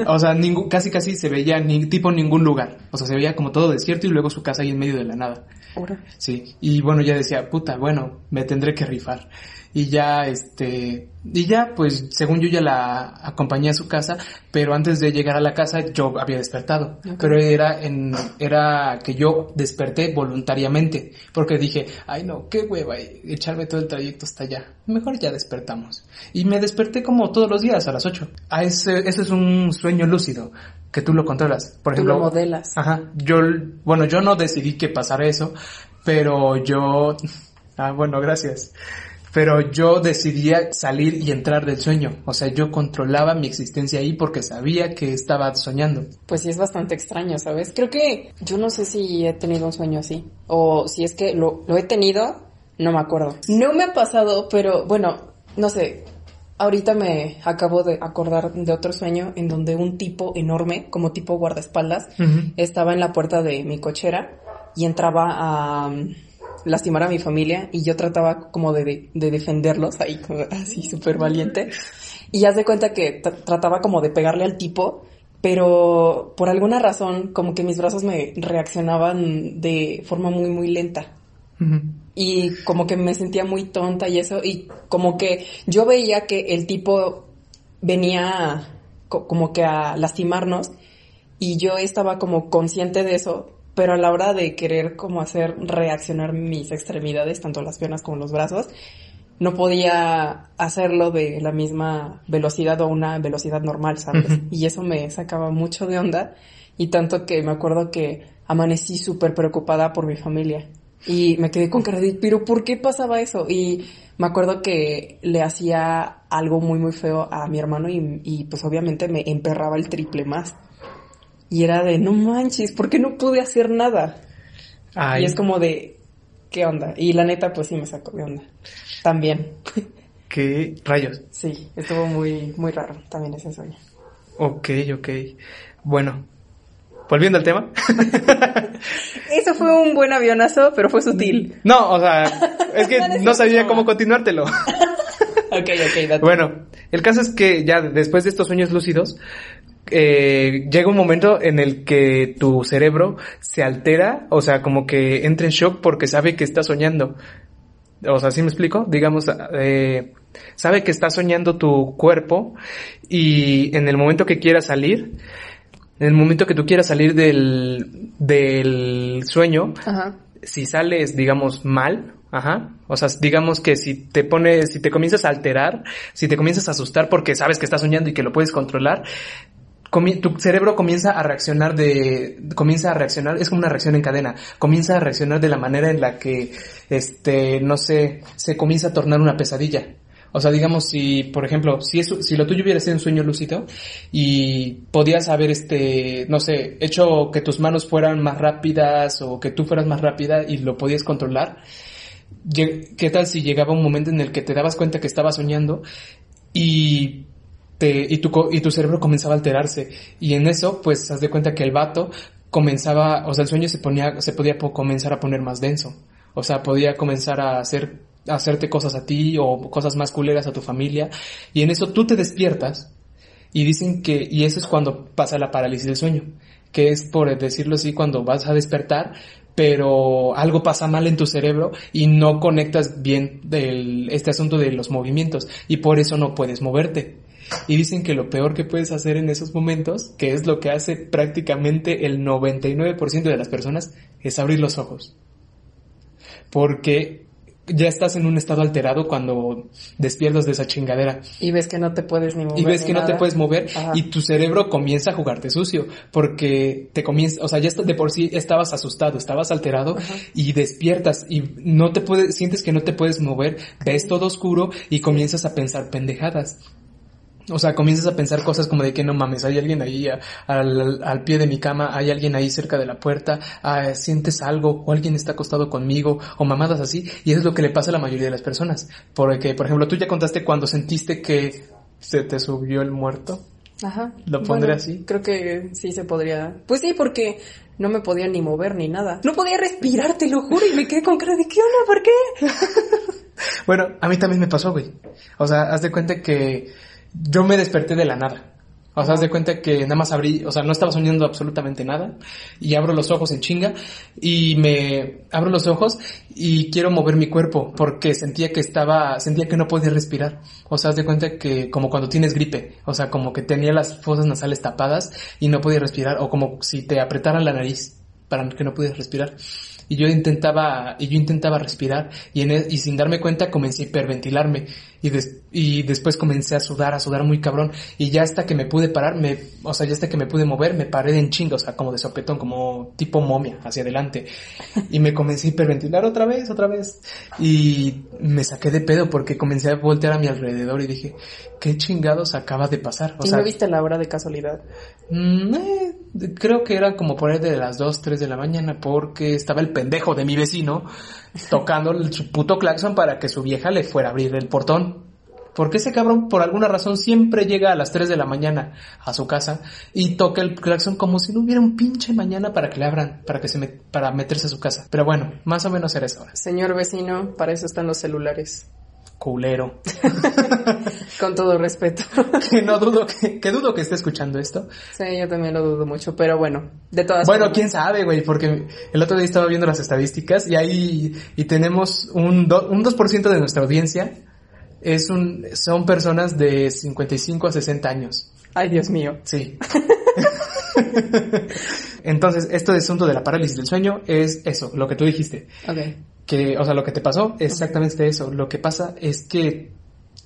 S2: O sea, ningún, casi casi se veía ni, tipo ningún lugar. O sea, se veía como todo desierto y luego su casa ahí en medio de la nada. Sí. Y bueno, ya decía, puta, bueno, me tendré que rifar y ya este y ya pues según yo ya la acompañé a su casa pero antes de llegar a la casa yo había despertado. Pero era en era que yo desperté voluntariamente porque dije ay no qué hueva echarme todo el trayecto hasta allá. Mejor ya despertamos y me desperté como todos los días a las 8 a ese ese es un sueño lúcido que tú lo controlas. Por ejemplo
S1: tú lo modelas.
S2: ajá yo bueno yo no decidí que pasara eso pero yo ah bueno gracias pero yo decidía salir y entrar del sueño. O sea, yo controlaba mi existencia ahí porque sabía que estaba soñando.
S1: Pues sí, es bastante extraño, ¿sabes? Creo que yo no sé si he tenido un sueño así. O si es que lo, lo he tenido, no me acuerdo. No me ha pasado, pero bueno, no sé. Ahorita me acabo de acordar de otro sueño en donde un tipo enorme, como tipo guardaespaldas, estaba en la puerta de mi cochera y entraba a lastimar a mi familia y yo trataba como de, de defenderlos ahí, como así súper valiente. Y ya de cuenta que trataba como de pegarle al tipo, pero por alguna razón como que mis brazos me reaccionaban de forma muy, muy lenta. Y como que me sentía muy tonta y eso, y como que yo veía que el tipo venía como que a lastimarnos y yo estaba como consciente de eso, pero a la hora de querer como hacer reaccionar mis extremidades, tanto las piernas como los brazos, no podía hacerlo de la misma velocidad o una velocidad normal, ¿sabes? Y eso me sacaba mucho de onda y tanto que me acuerdo que amanecí súper preocupada por mi familia y me quedé con cara de, pero ¿por qué pasaba eso? Y me acuerdo que le hacía algo muy muy feo a mi hermano y, y pues obviamente me emperraba el triple más. Y era de, no manches, ¿por qué no pude hacer nada? Y es como de, ¿qué onda? Y la neta, pues sí me sacó de onda. También.
S2: ¿Qué rayos?
S1: Sí, estuvo muy, muy raro también ese sueño.
S2: Ok, ok. Bueno, volviendo al tema.
S1: Eso fue un buen avionazo, pero fue sutil.
S2: No, o sea, es que no sabía cómo continuártelo. ok,
S1: ok,
S2: Bueno, el caso es que ya después de estos sueños lúcidos, eh, llega un momento en el que tu cerebro se altera, o sea, como que entra en shock porque sabe que está soñando. O sea, ¿sí me explico? Digamos, eh, sabe que está soñando tu cuerpo y en el momento que quiera salir, en el momento que tú quieras salir del, del sueño, si sales, digamos, mal, Ajá. O sea, digamos que si te pones, si te comienzas a alterar, si te comienzas a asustar porque sabes que estás soñando y que lo puedes controlar, tu cerebro comienza a reaccionar de, comienza a reaccionar, es como una reacción en cadena, comienza a reaccionar de la manera en la que, este, no sé, se comienza a tornar una pesadilla. O sea, digamos, si, por ejemplo, si eso, si lo tuyo hubiera sido un sueño lúcido y podías haber, este, no sé, hecho que tus manos fueran más rápidas o que tú fueras más rápida y lo podías controlar, ¿qué tal si llegaba un momento en el que te dabas cuenta que estabas soñando y y, tu, y tu cerebro comenzaba a alterarse. Y en eso, pues, haz de cuenta que el vato comenzaba, o sea, el sueño se ponía, se podía comenzar a poner más denso. O sea, podía comenzar a hacer, a hacerte cosas a ti o cosas más culeras a tu familia. Y en eso tú te despiertas y dicen que, y eso es cuando pasa la parálisis del sueño, que es por decirlo así, cuando vas a despertar, pero algo pasa mal en tu cerebro y no conectas bien del, este asunto de los movimientos y por eso no puedes moverte. Y dicen que lo peor que puedes hacer en esos momentos, que es lo que hace prácticamente el 99% de las personas, es abrir los ojos. Porque ya estás en un estado alterado cuando despiertas de esa chingadera.
S1: Y ves que no te puedes ni mover.
S2: Y ves que no te puedes mover
S1: Ajá.
S2: y tu cerebro comienza a jugarte sucio porque te comienza, o sea, ya de por sí estabas asustado, estabas alterado
S1: Ajá.
S2: y despiertas y no te puedes, sientes que no te puedes mover, ves todo oscuro y comienzas a pensar pendejadas. O sea, comienzas a pensar cosas como de que no mames, hay alguien ahí a- al, al pie de mi cama, hay alguien ahí cerca de la puerta, ah, sientes algo, o alguien está acostado conmigo, o mamadas así, y eso es lo que le pasa a la mayoría de las personas. Porque, por ejemplo, tú ya contaste cuando sentiste que se te subió el muerto.
S1: Ajá.
S2: ¿Lo pondré
S1: Bueno,
S2: así?
S1: Creo que sí se podría. Pues sí, porque no me podía ni mover ni nada. No podía respirar, te lo juro, y me quedé con cara de ¿qué onda? ¿Por qué?
S2: Bueno, a mí también me pasó, güey. O sea, haz de cuenta que yo me desperté de la nada. O sea, haz de cuenta que nada más abrí, o sea, no estaba soñando absolutamente nada y abro los ojos en chinga y me abro los ojos y quiero mover mi cuerpo porque sentía que estaba, sentía que no podía respirar. O sea, haz de cuenta que como cuando tienes gripe, o sea, como que tenía las fosas nasales tapadas y no podía respirar o como si te apretaran la nariz para que no pudieras respirar. Y yo intentaba, y yo intentaba respirar y, en e- y sin darme cuenta comencé a hiperventilarme y, des- y después comencé a sudar, a sudar muy cabrón y ya hasta que me pude parar, me, o sea, ya hasta que me pude mover, me paré de en chinga, o sea, como de sopetón, como tipo momia hacia adelante y me comencé a hiperventilar otra vez, otra vez y me saqué de pedo porque comencé a voltear a mi alrededor y dije, ¿qué chingados acaba de pasar? O
S1: ¿Y
S2: sea,
S1: no viste la hora de casualidad?
S2: Mm, eh, creo que era como por de las 2, 3 de la mañana porque estaba el pendejo de mi vecino tocando su puto claxon para que su vieja le fuera a abrir el portón. Porque ese cabrón por alguna razón siempre llega a las 3 de la mañana a su casa y toca el claxon como si no hubiera un pinche mañana para que le abran, para que se met- para meterse a su casa. Pero bueno, más o menos era eso.
S1: Señor vecino, para eso están los celulares.
S2: Culero.
S1: Con todo respeto.
S2: que no dudo que, que dudo que esté escuchando esto.
S1: sí, yo también lo dudo mucho, pero bueno, de todas
S2: Bueno,
S1: formas.
S2: quién sabe, güey, porque el otro día estaba viendo las estadísticas y ahí y tenemos un, do- un 2% de nuestra audiencia es un son personas de 55 a 60 años.
S1: Ay, Dios mío.
S2: Sí. Entonces, esto de asunto de la parálisis del sueño es eso, lo que tú dijiste,
S1: Ok.
S2: Que o sea, lo que te pasó es exactamente eso. Lo que pasa es que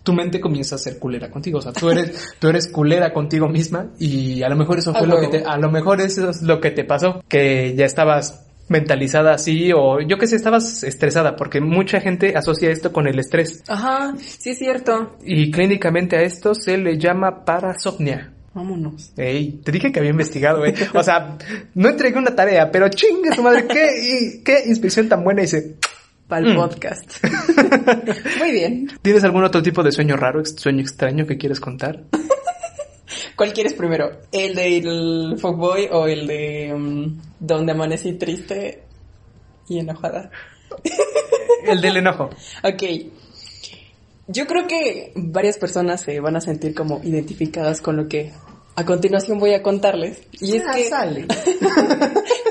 S2: tu mente comienza a ser culera contigo, o sea, tú eres tú eres culera contigo misma y a lo mejor eso fue lo que te a lo mejor eso es lo que te pasó, que ya estabas mentalizada así o yo que sé, estabas estresada porque mucha gente asocia esto con el estrés
S1: Ajá, sí es cierto.
S2: y clínicamente a esto se le llama parasomnia.
S1: Vámonos.
S2: Ey, te dije que había investigado, eh. O sea, no entregué una tarea, pero chingue su madre, qué, y- qué inspección tan buena hice.
S1: Para el
S2: Mm.
S1: podcast. Muy bien.
S2: ¿Tienes algún otro tipo de sueño raro, sueño extraño que quieres contar?
S1: ¿Cuál quieres primero? ¿El del fuckboy o el de mm, donde amanecí triste y enojada?
S2: El del enojo.
S1: Ok. Yo creo que varias personas se van a sentir como identificadas con lo que a continuación voy a contarles. Y es que
S2: sale.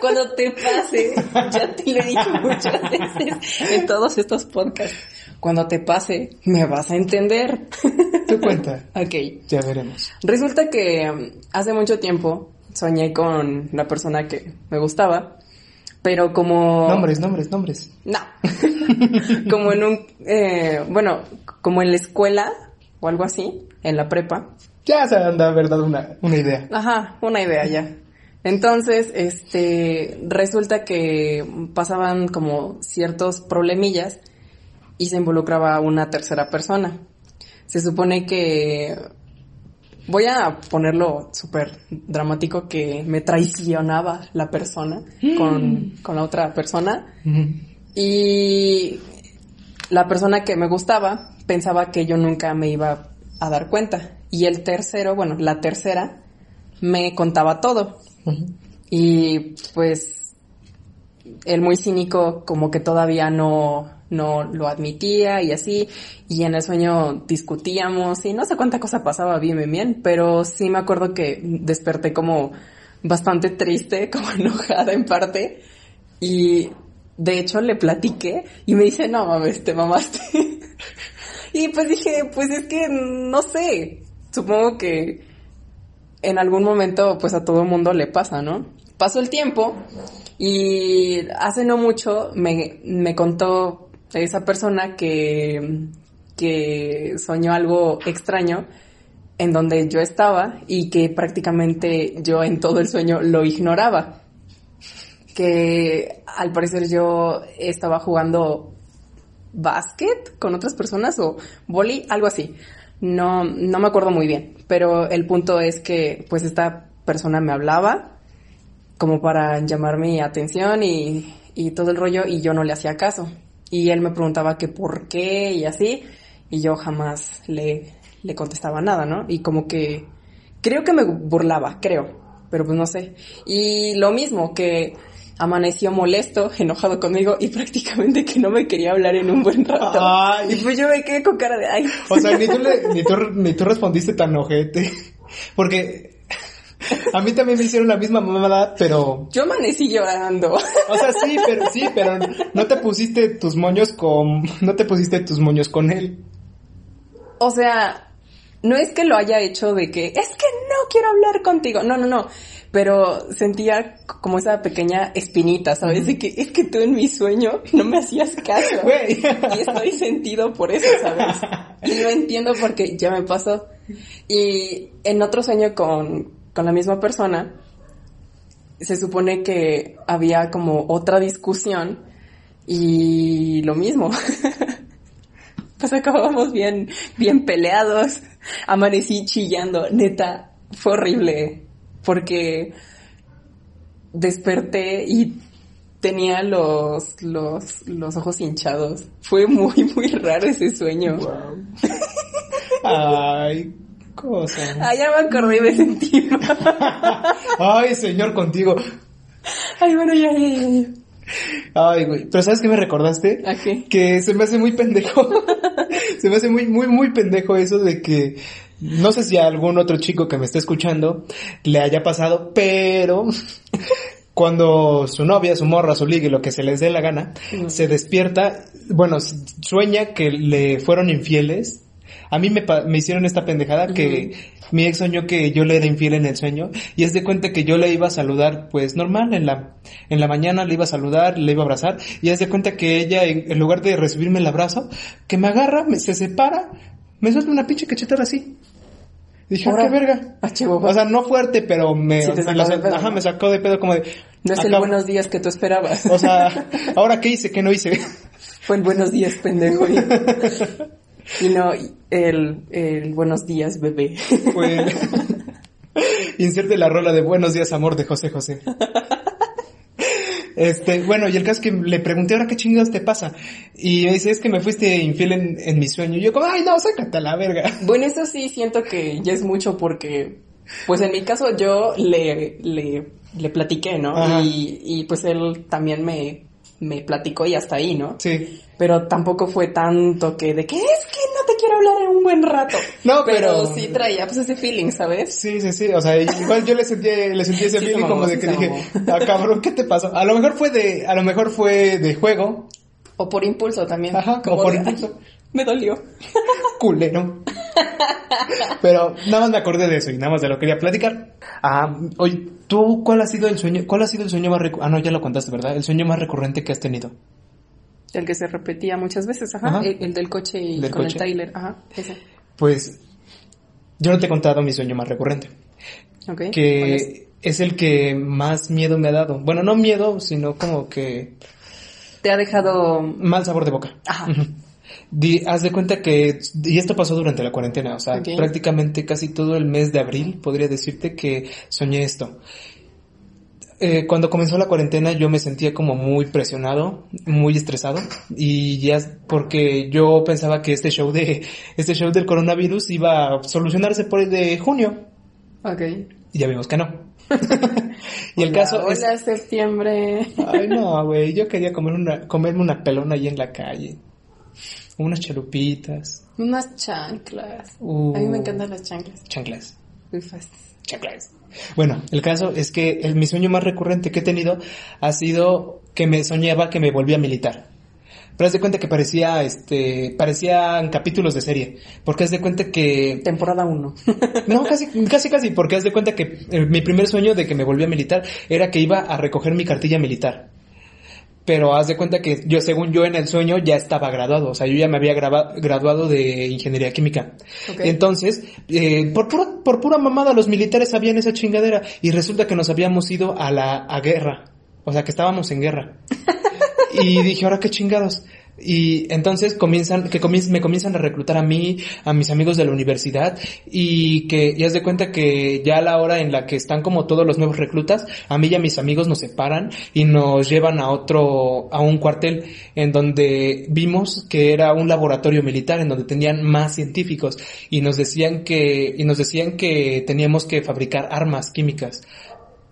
S1: Cuando te pase, ya te lo he dicho muchas veces en todos estos podcasts, cuando te pase, me vas a entender.
S2: Tu cuenta.
S1: ok.
S2: Ya veremos.
S1: Resulta que um, hace mucho tiempo soñé con la persona que me gustaba, pero como...
S2: Nombres, nombres, nombres.
S1: No. como en un... eh, bueno, como en la escuela o algo así, en la prepa.
S2: Ya se haber dado una, una idea.
S1: Ajá, una idea ya. Entonces, este, resulta que pasaban como ciertos problemillas y se involucraba una tercera persona. Se supone que, voy a ponerlo súper dramático, que me traicionaba la persona con, con la otra persona y la persona que me gustaba pensaba que yo nunca me iba a dar cuenta. Y el tercero, bueno, la tercera, me contaba todo. Y pues el muy cínico como que todavía no, no lo admitía y así. Y en el sueño discutíamos y no sé cuánta cosa pasaba bien, bien, bien. Pero sí me acuerdo que desperté como bastante triste, como enojada en parte. Y de hecho le platiqué y me dice, no mames, te mamaste. y pues dije, pues es que no sé, supongo que en algún momento pues a todo mundo le pasa, ¿no? Pasó el tiempo y hace no mucho me, me contó esa persona que, que soñó algo extraño en donde yo estaba y que prácticamente yo en todo el sueño lo ignoraba. Que al parecer yo estaba jugando básquet con otras personas o boli, algo así. No, no me acuerdo muy bien, pero el punto es que pues esta persona me hablaba como para llamar mi atención y, y todo el rollo y yo no le hacía caso. Y él me preguntaba que por qué y así y yo jamás le, le contestaba nada, ¿no? Y como que creo que me burlaba, creo, pero pues no sé. Y lo mismo que amaneció molesto, enojado conmigo y prácticamente que no me quería hablar en un buen rato.
S2: Ay.
S1: Y pues yo me quedé con cara de ay.
S2: O sea, ni tú, le- ni tú, ni tú respondiste tan ojete. Porque a mí también me hicieron la misma mamada, pero...
S1: Yo amanecí llorando.
S2: O sea, sí, pero sí, pero no te pusiste tus moños con... No te pusiste tus moños con él.
S1: O sea, no es que lo haya hecho de que es que no quiero hablar contigo. No, no, no. Pero sentía como esa pequeña espinita, ¿sabes? De que es que tú en mi sueño no me hacías caso. Y estoy sentido por eso, ¿sabes? Y no entiendo porque ya me pasó. Y en otro sueño con, con la misma persona, se supone que había como otra discusión y lo mismo. pues acabamos bien, bien peleados. Amanecí chillando. Neta, fue horrible. Porque desperté y tenía los, los, los ojos hinchados. Fue muy, muy raro ese sueño.
S2: Ay, cosa.
S1: Ah, ya me acordé y me sentí.
S2: Ay, señor, contigo.
S1: Ay, bueno, ya, ya, ya.
S2: Ay, güey. Pero ¿sabes qué me recordaste?
S1: ¿A qué?
S2: Que se me hace muy pendejo. se me hace muy, muy, muy pendejo eso de que no sé si a algún otro chico que me esté escuchando le haya pasado, pero cuando su novia, su morra, su ligue, lo que se les dé la gana, se despierta, bueno, sueña que le fueron infieles. A mí me, me hicieron esta pendejada que mi ex soñó que yo le era infiel en el sueño y es de cuenta que yo le iba a saludar pues normal en la en la mañana le iba a saludar, le iba a abrazar y es de cuenta que ella en, en lugar de recibirme el abrazo, que me agarra, me, se separa, me suelta una pinche cachetada así. Dije, "Ah,
S1: Ahora.
S2: qué verga.
S1: Ah.
S2: O sea, no fuerte, pero me,
S1: Sí,
S2: me
S1: sacó de pedo,
S2: ajá,
S1: ¿no?
S2: me sacó de pedo como de
S1: No es el buenos días que tú esperabas.
S2: O sea, ahora qué hice, qué no hice.
S1: Fue el buenos días, pendejo. Y, y no el, el buenos días, bebé.
S2: Fue Inserte la rola de Buenos días, amor de José José. Este, bueno, y el caso es que le pregunté, ahora qué chingados te pasa. Y me dice, es que me fuiste infiel en, en mi sueño. Y yo como, ay no, sácate a la verga.
S1: Bueno, eso sí siento que ya es mucho porque, pues en mi caso yo le, le, le platiqué, ¿no? Y, y pues él también me, me platicó y hasta ahí, ¿no?
S2: Sí.
S1: Pero tampoco fue tanto que de que es que quiero hablar en un buen rato.
S2: No,
S1: pero,
S2: pero-
S1: sí traía pues ese feeling, ¿sabes?
S2: Sí, sí, sí. O sea, igual yo le sentí, le sentí ese
S1: Sí
S2: feeling
S1: mamó,
S2: como de que dije, ah, cabrón, ¿qué te pasó? A lo mejor fue de, a lo mejor fue de juego.
S1: O por impulso también.
S2: Ajá,
S1: como
S2: o por
S1: de,
S2: impulso.
S1: "Ay, me dolió.
S2: culero. Pero nada más me acordé de eso y nada más de lo quería platicar. Ah, oye, ¿tú cuál ha sido el sueño? ¿Cuál ha sido el sueño más recurrente? Ah, no, ya lo contaste, ¿verdad? El sueño más recurrente que has tenido.
S1: El que se repetía muchas veces, ajá.
S2: Ajá.
S1: El, el del coche y
S2: Del
S1: con
S2: coche.
S1: el Tyler, ajá. Ese.
S2: Pues yo no te he contado mi sueño más recurrente, que es el que más miedo me ha dado. Bueno, no miedo, sino como que
S1: Te ha dejado.
S2: mal sabor de boca.
S1: Ajá.
S2: Di- haz de cuenta que, y esto pasó durante la cuarentena, o sea,
S1: Ok.
S2: prácticamente casi todo el mes de abril podría decirte que soñé esto. Eh, cuando comenzó la cuarentena yo me sentía como muy presionado, muy estresado y ya porque yo pensaba que este show de este show del coronavirus iba a solucionarse por el de junio
S1: Ok.
S2: y ya vimos que no. y el
S1: Hola,
S2: caso es
S1: Hola, septiembre.
S2: Ay, no, güey, yo quería comer una, comerme una pelona ahí en la calle. Unas chalupitas.
S1: Unas chanclas.
S2: Uh.
S1: A mí me encantan las chanclas.
S2: Chanclas.
S1: Muy fácil.
S2: Chanclas. Bueno, el caso es que el, mi sueño más recurrente que he tenido ha sido que me soñaba que me volvía militar. Pero haz de cuenta que parecía, este, parecían capítulos de serie. Porque haz de cuenta que...
S1: Temporada 1.
S2: No, casi, casi, casi, porque haz de cuenta que eh, mi primer sueño de que me volvía militar era que iba a recoger mi cartilla militar. Pero haz de cuenta que yo, según yo en el sueño, ya estaba graduado. O sea, yo ya me había graba- graduado de ingeniería química. Entonces, eh, por, pura, por pura mamada, los militares sabían esa chingadera. Y resulta que nos habíamos ido a la a guerra. O sea, que estábamos en guerra. y dije, ahora qué chingados. Y entonces comienzan, que comien- me comienzan a reclutar a mí, a mis amigos de la universidad, y que ya de cuenta que ya a la hora en la que están como todos los nuevos reclutas, a mí y a mis amigos nos separan y nos llevan a otro, a un cuartel en donde vimos que era un laboratorio militar en donde tenían más científicos y nos decían que, y nos decían que teníamos que fabricar armas químicas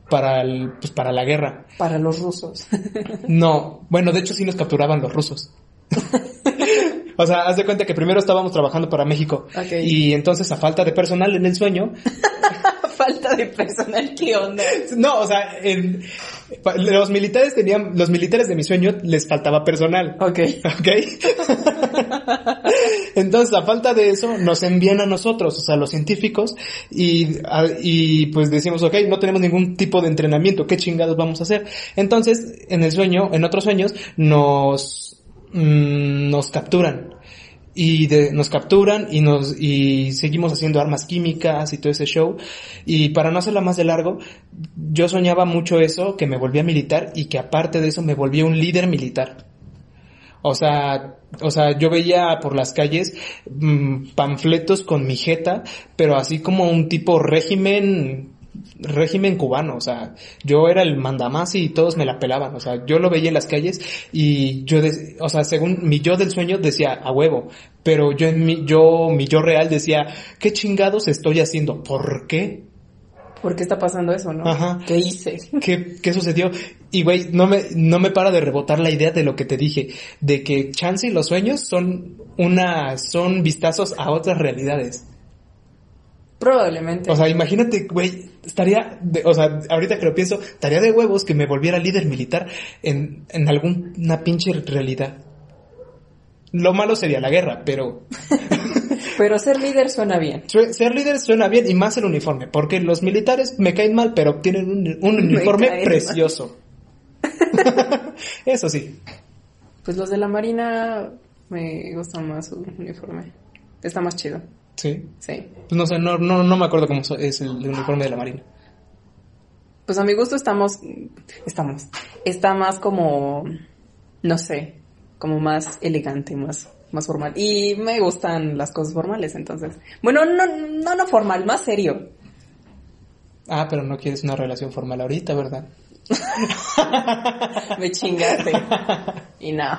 S2: para el, pues para la guerra.
S1: Para los rusos.
S2: No, bueno, de hecho sí nos capturaban los rusos. o sea, haz de cuenta que primero estábamos trabajando para México. Y entonces a falta de personal en el sueño.
S1: Falta de personal, ¿qué onda?
S2: No, o sea, en- los militares tenían, los militares de mi sueño les faltaba personal.
S1: Ok.
S2: ¿Ok? Entonces, a falta de eso, nos envían a nosotros, o sea, los científicos, y, a- y pues decimos, ok, no tenemos ningún tipo de entrenamiento, ¿qué chingados vamos a hacer? Entonces, en el sueño, en otros sueños, nos, mm, nos capturan. Y nos capturan y nos, y seguimos haciendo armas químicas y todo ese show. Y para no hacerla más de largo, yo soñaba mucho eso, que me volvía militar y que aparte de eso me volvía un líder militar. O sea, o sea, yo veía por las calles mm, panfletos con mi jeta, pero así como un tipo régimen, régimen cubano, o sea, yo era el mandamás y todos me la pelaban, o sea, yo lo veía en las calles y yo, de- o sea, según mi yo del sueño decía a huevo, pero yo en mi, yo, mi yo real decía, ¿qué chingados estoy haciendo? ¿Por qué?
S1: ¿Por qué está pasando eso, no?
S2: Ajá.
S1: ¿Qué hice?
S2: ¿Qué, qué sucedió? Y güey, no me, no me para de rebotar la idea de lo que te dije, de que chance y los sueños son una, son vistazos a otras realidades.
S1: Probablemente.
S2: O sea, imagínate, güey, estaría, de- o sea, ahorita que lo pienso, estaría de huevos que me volviera líder militar en, en alguna pinche realidad. Lo malo sería la guerra, pero
S1: Pero ser líder suena bien.
S2: ser líder suena bien y más el uniforme, porque los militares me caen mal, pero tienen un, un
S1: Me
S2: uniforme precioso. Eso sí.
S1: Pues los de la Marina me gusta más su uniforme. Está más chido.
S2: Sí.
S1: Sí.
S2: Pues no sé, no, no, no me acuerdo cómo es el uniforme de la Marina.
S1: Pues a mi gusto estamos, estamos, está más como, no sé, como más elegante, más, más formal. Y me gustan las cosas formales, entonces. Bueno, no, no, no formal, más serio.
S2: Ah, pero no quieres una relación formal ahorita, ¿verdad?
S1: Me chingaste. Y no.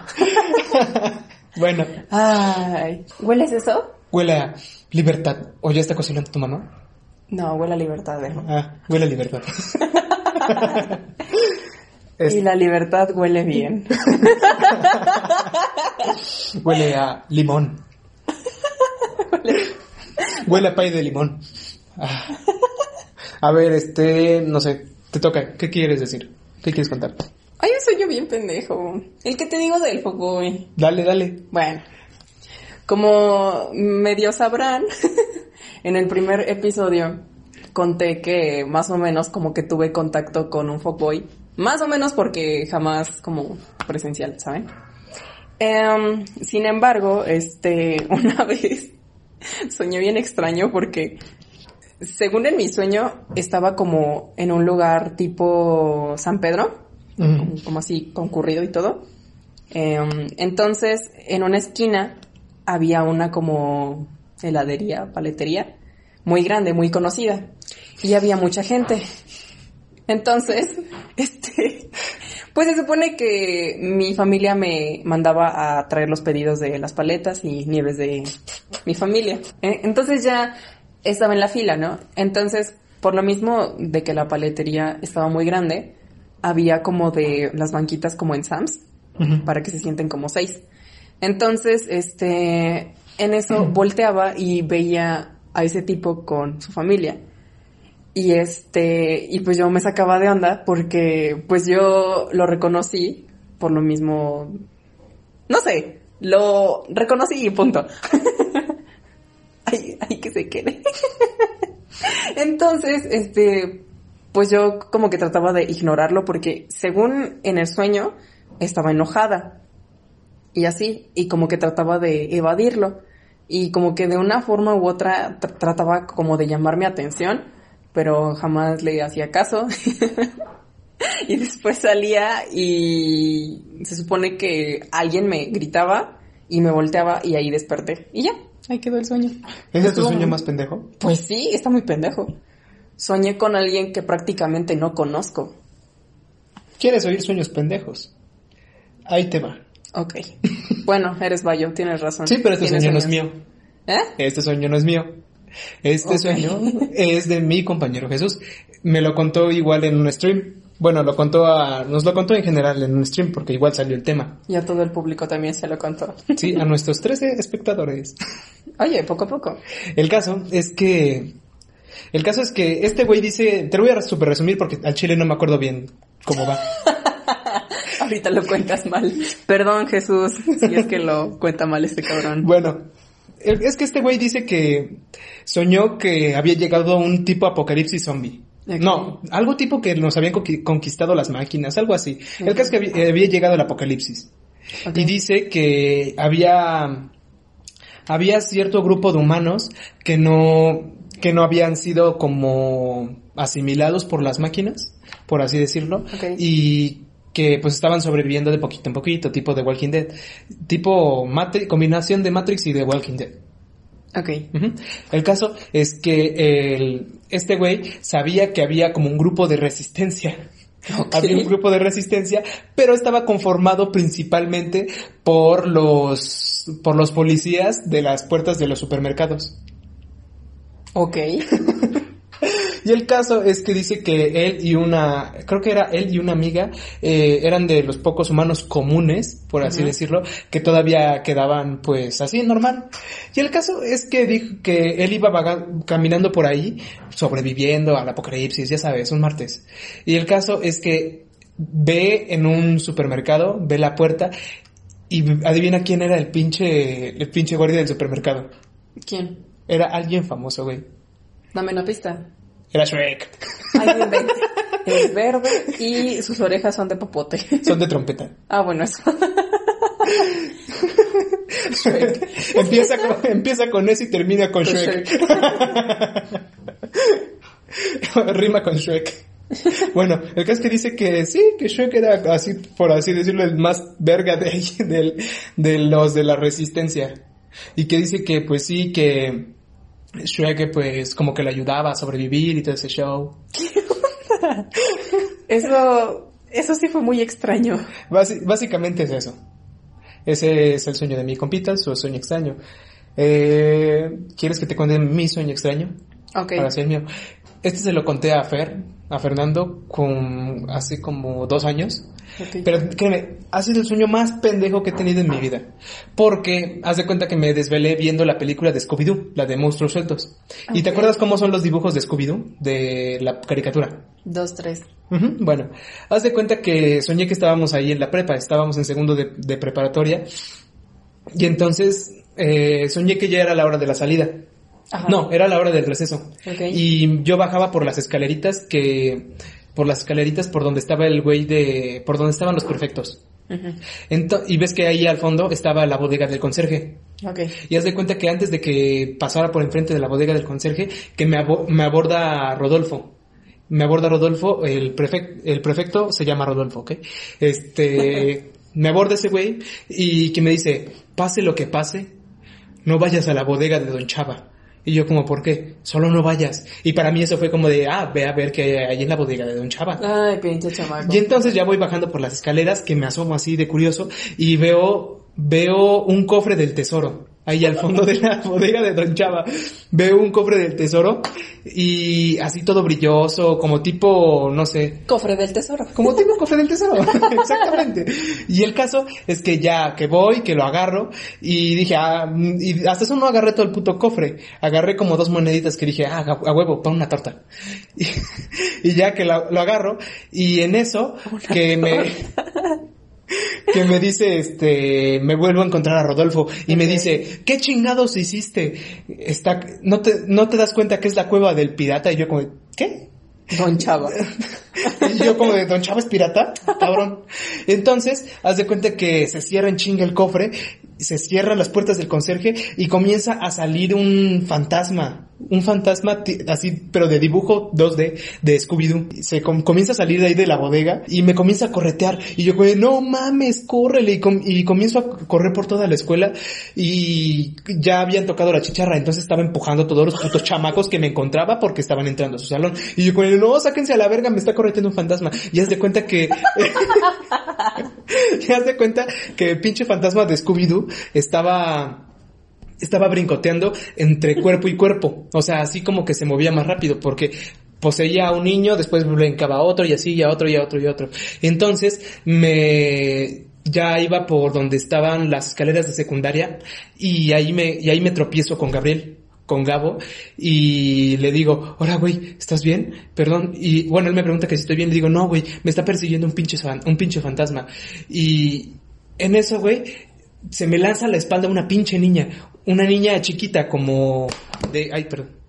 S2: Bueno,
S1: Ay, ¿hueles eso?
S2: huele a libertad. ¿O ya está cocinando tu mamá?
S1: No, huele a libertad, dejo.
S2: Ah, huele a libertad. Es-
S1: Y la libertad huele bien.
S2: Huele a limón. Huele a pay de limón. Ah. A ver, este, no sé, te toca. ¿Qué quieres decir? ¿Qué quieres contar?
S1: Ay, un sueño bien pendejo. El que te digo del güey.
S2: Dale, dale.
S1: Bueno, como medio sabrán, en el primer episodio conté que más o menos como que tuve contacto con un fuckboy. Más o menos porque jamás como presencial, ¿saben? Em, sin embargo, este, una vez soñé bien extraño porque según en mi sueño estaba como en un lugar tipo San Pedro, como, como así concurrido y todo. Em, entonces, en una esquina había una como heladería, paletería, muy grande, muy conocida. Y había mucha gente. Entonces, este, pues se supone que mi familia me mandaba a traer los pedidos de las paletas y nieves de mi familia. Eh, Entonces ya estaba en la fila, ¿no? Entonces, por lo mismo de que la paletería estaba muy grande, había como de las banquitas como en Sam's, para que se sienten como seis. Entonces, este, en eso volteaba y veía a ese tipo con su familia. Y este, y pues yo me sacaba de onda porque pues yo lo reconocí por lo mismo, no sé, lo reconocí y punto. ay, ay, que se quede. Entonces, este, pues yo como que trataba de ignorarlo porque según en el sueño estaba enojada y así, y como que trataba de evadirlo y como que de una forma u otra trataba como de llamar mi atención, pero jamás le hacía caso. y después salía y se supone que alguien me gritaba y me volteaba y ahí desperté y ya, ahí quedó el sueño.
S2: ¿Ese es tu sueño más pendejo?
S1: Pues sí, está muy pendejo. Soñé con alguien que prácticamente no conozco.
S2: ¿Quieres oír sueños pendejos? Ahí te va.
S1: Ok. Bueno, eres Bayo, tienes razón.
S2: Sí, pero este sueño no es mío.
S1: ¿Eh?
S2: Este sueño no es mío. Este sueño es de mi compañero Jesús. Me lo contó igual en un stream. Bueno, lo contó a, nos lo contó en general en un stream porque igual salió el tema.
S1: Y a todo el público también se lo contó.
S2: Sí, a nuestros 13 espectadores.
S1: Oye, poco a poco.
S2: El caso es que, el caso es que este güey dice, te lo voy a super resumir porque al chile no me acuerdo bien cómo va.
S1: Ahorita lo cuentas mal. Perdón, Jesús, si es que lo cuenta mal este cabrón.
S2: Bueno, es que este güey dice que soñó que había llegado un tipo apocalipsis zombie. No, algo tipo que nos habían conqui- conquistado las máquinas, algo así. El caso es que había, llegado el apocalipsis. Y dice que había, había cierto grupo de humanos que no, que no habían sido como asimilados por las máquinas, por así decirlo. Y que pues estaban sobreviviendo de poquito en poquito, tipo de Walking Dead. Tipo Matri- combinación de Matrix y de Walking Dead.
S1: Ok.
S2: El caso es que el, este güey sabía que había como un grupo de resistencia.
S1: Ok.
S2: Había un grupo de resistencia, pero estaba conformado principalmente por los, por los policías de las puertas de los supermercados.
S1: Ok.
S2: Y el caso es que dice que él y una, creo que era él y una amiga, eh, eran de los pocos humanos comunes, por así decirlo, que todavía quedaban pues así normal. Y el caso es que dijo que él iba caminando por ahí, sobreviviendo al apocalipsis, ya sabes, un martes. Y el caso es que ve en un supermercado, ve la puerta y adivina quién era el pinche, el pinche guardia del supermercado.
S1: ¿Quién?
S2: Era alguien famoso, güey.
S1: Dame una pista.
S2: Era Shrek.
S1: Ve- es verde y sus orejas son de popote.
S2: Son de trompeta.
S1: Ah, bueno, eso.
S2: empieza, con, empieza con ese y termina con,
S1: Con
S2: Shrek. Rima con Shrek. Bueno, el caso es que dice que sí, que Shrek era así, por así decirlo, el más verga de, de los de la resistencia. Y que dice que pues sí, que Shrek pues como que le ayudaba a sobrevivir y todo ese show.
S1: Eso, eso sí fue muy extraño.
S2: Basi- básicamente es eso. Ese es el sueño de mi compita, su sueño extraño. Eh, ¿Quieres que te cuente mi sueño extraño?
S1: Ok.
S2: Sí el mío. Este se lo conté a Fer, a Fernando, con hace como dos años.
S1: Ok.
S2: Pero créeme, ha sido el sueño más pendejo que he tenido en mi vida. Porque haz de cuenta que me desvelé viendo la película de Scooby-Doo, la de monstruos sueltos. ¿Y te acuerdas cómo son los dibujos de Scooby-Doo? De la caricatura.
S1: Dos, tres.
S2: Ujú, Bueno, haz de cuenta que soñé que estábamos ahí en la prepa, estábamos en segundo de, de preparatoria. Y entonces eh, soñé que ya era la hora de la salida.
S1: Ajá.
S2: No, era la hora del receso.
S1: Ok.
S2: Y yo bajaba por las escaleritas que... Por las escaleritas por donde estaba el güey de... Por donde estaban los perfectos. Y ves que ahí al fondo estaba la bodega del conserje. Y haz de cuenta que antes de que pasara por enfrente de la bodega del conserje, que me, abo- me aborda Rodolfo. Me aborda Rodolfo, el, prefec- el prefecto se llama Rodolfo, ¿ok? Este, me aborda ese güey y que me dice, pase lo que pase, no vayas a la bodega de Don Chava. Y yo como, ¿por qué? Solo no vayas. Y para mí eso fue como de, ah, ve a ver qué hay ahí en la bodega de Don Chava.
S1: Ay, pinche chamaco.
S2: Y entonces ya voy bajando por las escaleras que me asomo así de curioso y veo, veo un cofre del tesoro. Ahí al fondo de la bodega de Don Chava. Veo un cofre del tesoro y así todo brilloso, como tipo, no sé,
S1: Cofre del tesoro.
S2: como tipo cofre del tesoro. Exactamente. Y el caso es que ya que voy, que lo agarro y dije, ah, y hasta eso no agarré todo el puto cofre. Agarré como dos moneditas que dije, ah, a huevo, para una torta. Y, y ya que lo agarro y en eso que me... que me dice, este, me vuelvo a encontrar a Rodolfo y me dice, ¿qué chingados hiciste? Está, no te, no te das cuenta que es la cueva del pirata y yo como, ¿qué?
S1: Don Chava.
S2: y yo como de, Don Chava es pirata, cabrón. Entonces, haz de cuenta que se cierra en chinga el cofre, se cierran las puertas del conserje y comienza a salir un fantasma un fantasma así, pero de dibujo 2D de Scooby-Doo. Se comienza a salir de ahí de la bodega y me comienza a corretear. Y yo, no mames, córrele. Y, comienzo a correr por toda la escuela y ya habían tocado la chicharra. Entonces estaba empujando todos los putos chamacos que me encontraba porque estaban entrando a su salón. Y yo, no, sáquense a la verga, me está correteando un fantasma. Y haz de cuenta que... y haz de cuenta que el pinche fantasma de Scooby-Doo estaba estaba brincoteando entre cuerpo y cuerpo. O sea, así como que se movía más rápido porque poseía a un niño, después brincaba a otro y así, y a otro y a otro y a otro. Entonces me ya iba por donde estaban las escaleras de secundaria y ahí me, y ahí me tropiezo con Gabriel con Gabo y le digo, hola güey, ¿estás bien? Perdón. Y bueno, él me pregunta que si estoy bien, le digo, no güey, me está persiguiendo un pinche, un pinche fantasma. Y en eso, güey, se me lanza a la espalda una pinche niña, una niña chiquita como de, ay, perdón.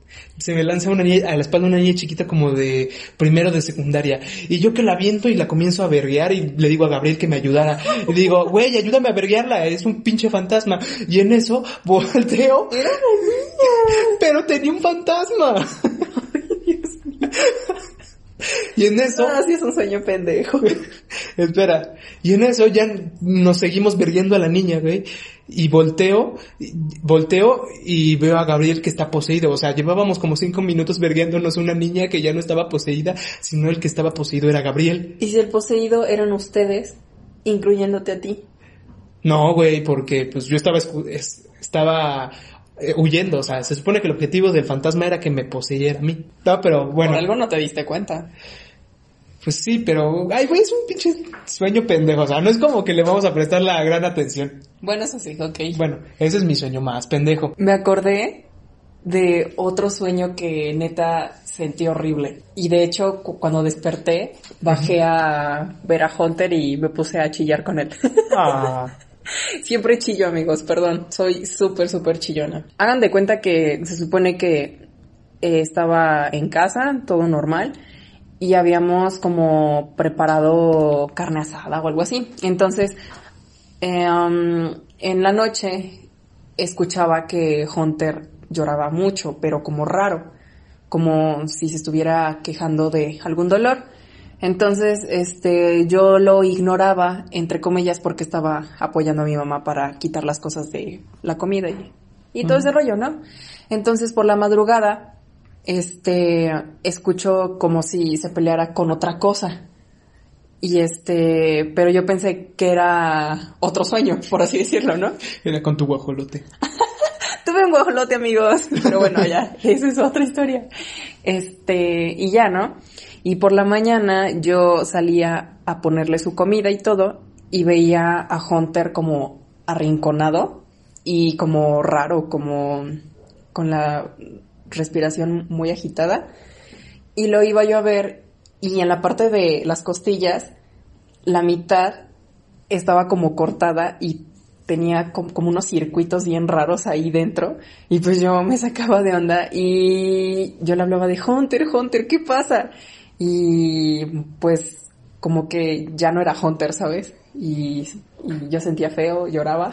S2: Se me lanza una niña, a la espalda una niña chiquita como de primero de secundaria. Y yo que la viento y la comienzo a verguear y le digo a Gabriel que me ayudara. Y digo, güey, ayúdame a verguearla, es un pinche fantasma. Y en eso volteo.
S1: Era una niña.
S2: Pero tenía un fantasma. Y en eso.
S1: Ah, sí es un sueño pendejo.
S2: espera. Y en eso ya nos seguimos verguiendo a la niña, güey. Y volteo, volteo y veo a Gabriel que está poseído. O sea, llevábamos como cinco minutos verguiándonos una niña que ya no estaba poseída, sino el que estaba poseído era Gabriel.
S1: ¿Y si el poseído eran ustedes, incluyéndote a ti?
S2: No, güey, porque pues yo estaba, estaba eh, huyendo, o sea, se supone que el objetivo del fantasma era que me poseyera a mí. No, pero bueno.
S1: Por algo no te diste cuenta.
S2: Pues sí, pero, ay, güey, es un pinche sueño pendejo, o sea, no es como que le vamos a prestar la gran atención.
S1: Bueno, eso sí, ok.
S2: Bueno, ese es mi sueño más pendejo.
S1: Me acordé de otro sueño que neta sentí horrible. Y de hecho, cuando desperté, bajé a ver a Hunter y me puse a chillar con él. Ah. Siempre chillo, amigos, perdón. Soy súper, súper chillona. Hagan de cuenta que se supone que eh, estaba en casa, todo normal, y habíamos como preparado carne asada o algo así. Entonces, em, en la noche escuchaba que Hunter lloraba mucho, pero como raro, como si se estuviera quejando de algún dolor. Entonces, este, yo lo ignoraba, entre comillas, porque estaba apoyando a mi mamá para quitar las cosas de la comida y, y todo ese rollo, ¿no? Entonces, por la madrugada, este, escucho como si se peleara con otra cosa. Y este, pero yo pensé que era otro sueño, por así decirlo, ¿no?
S2: Era con tu guajolote.
S1: Tuve un guajolote, amigos. Pero bueno, ya, esa es otra historia. Este, y ya, ¿no? Y por la mañana yo salía a ponerle su comida y todo y veía a Hunter como arrinconado y como raro, como con la respiración muy agitada. Y lo iba yo a ver y en la parte de las costillas, la mitad estaba como cortada y tenía como, unos circuitos bien raros ahí dentro y pues yo me sacaba de onda y yo le hablaba de Hunter, Hunter, ¿qué pasa? Y pues como que ya no era Hunter, ¿sabes? Y, yo sentía feo, lloraba.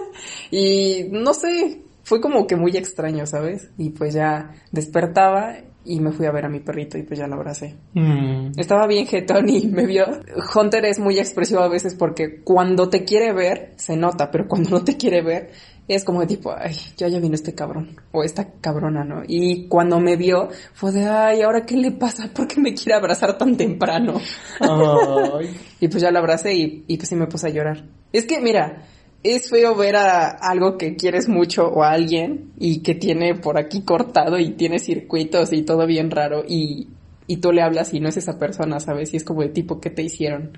S1: y no sé, fue como que muy extraño, ¿sabes? Y pues ya despertaba y me fui a ver a mi perrito y pues ya lo abracé. Mm. Estaba bien jetón y me vio. Hunter es muy expresivo a veces porque cuando te quiere ver se nota, pero cuando no te quiere ver es como de tipo, ay, ya ya vino este cabrón o esta cabrona, ¿no? Y cuando me vio fue de, ay, ¿ahora qué le pasa? ¿Por qué me quiere abrazar tan temprano? y pues ya la abracé y, y pues sí me puse a llorar. Es que, mira, es feo ver a algo que quieres mucho o a alguien y que tiene por aquí cortado y tiene circuitos y todo bien raro y, y tú le hablas y no es esa persona, ¿sabes? Y es como de tipo, ¿qué te hicieron?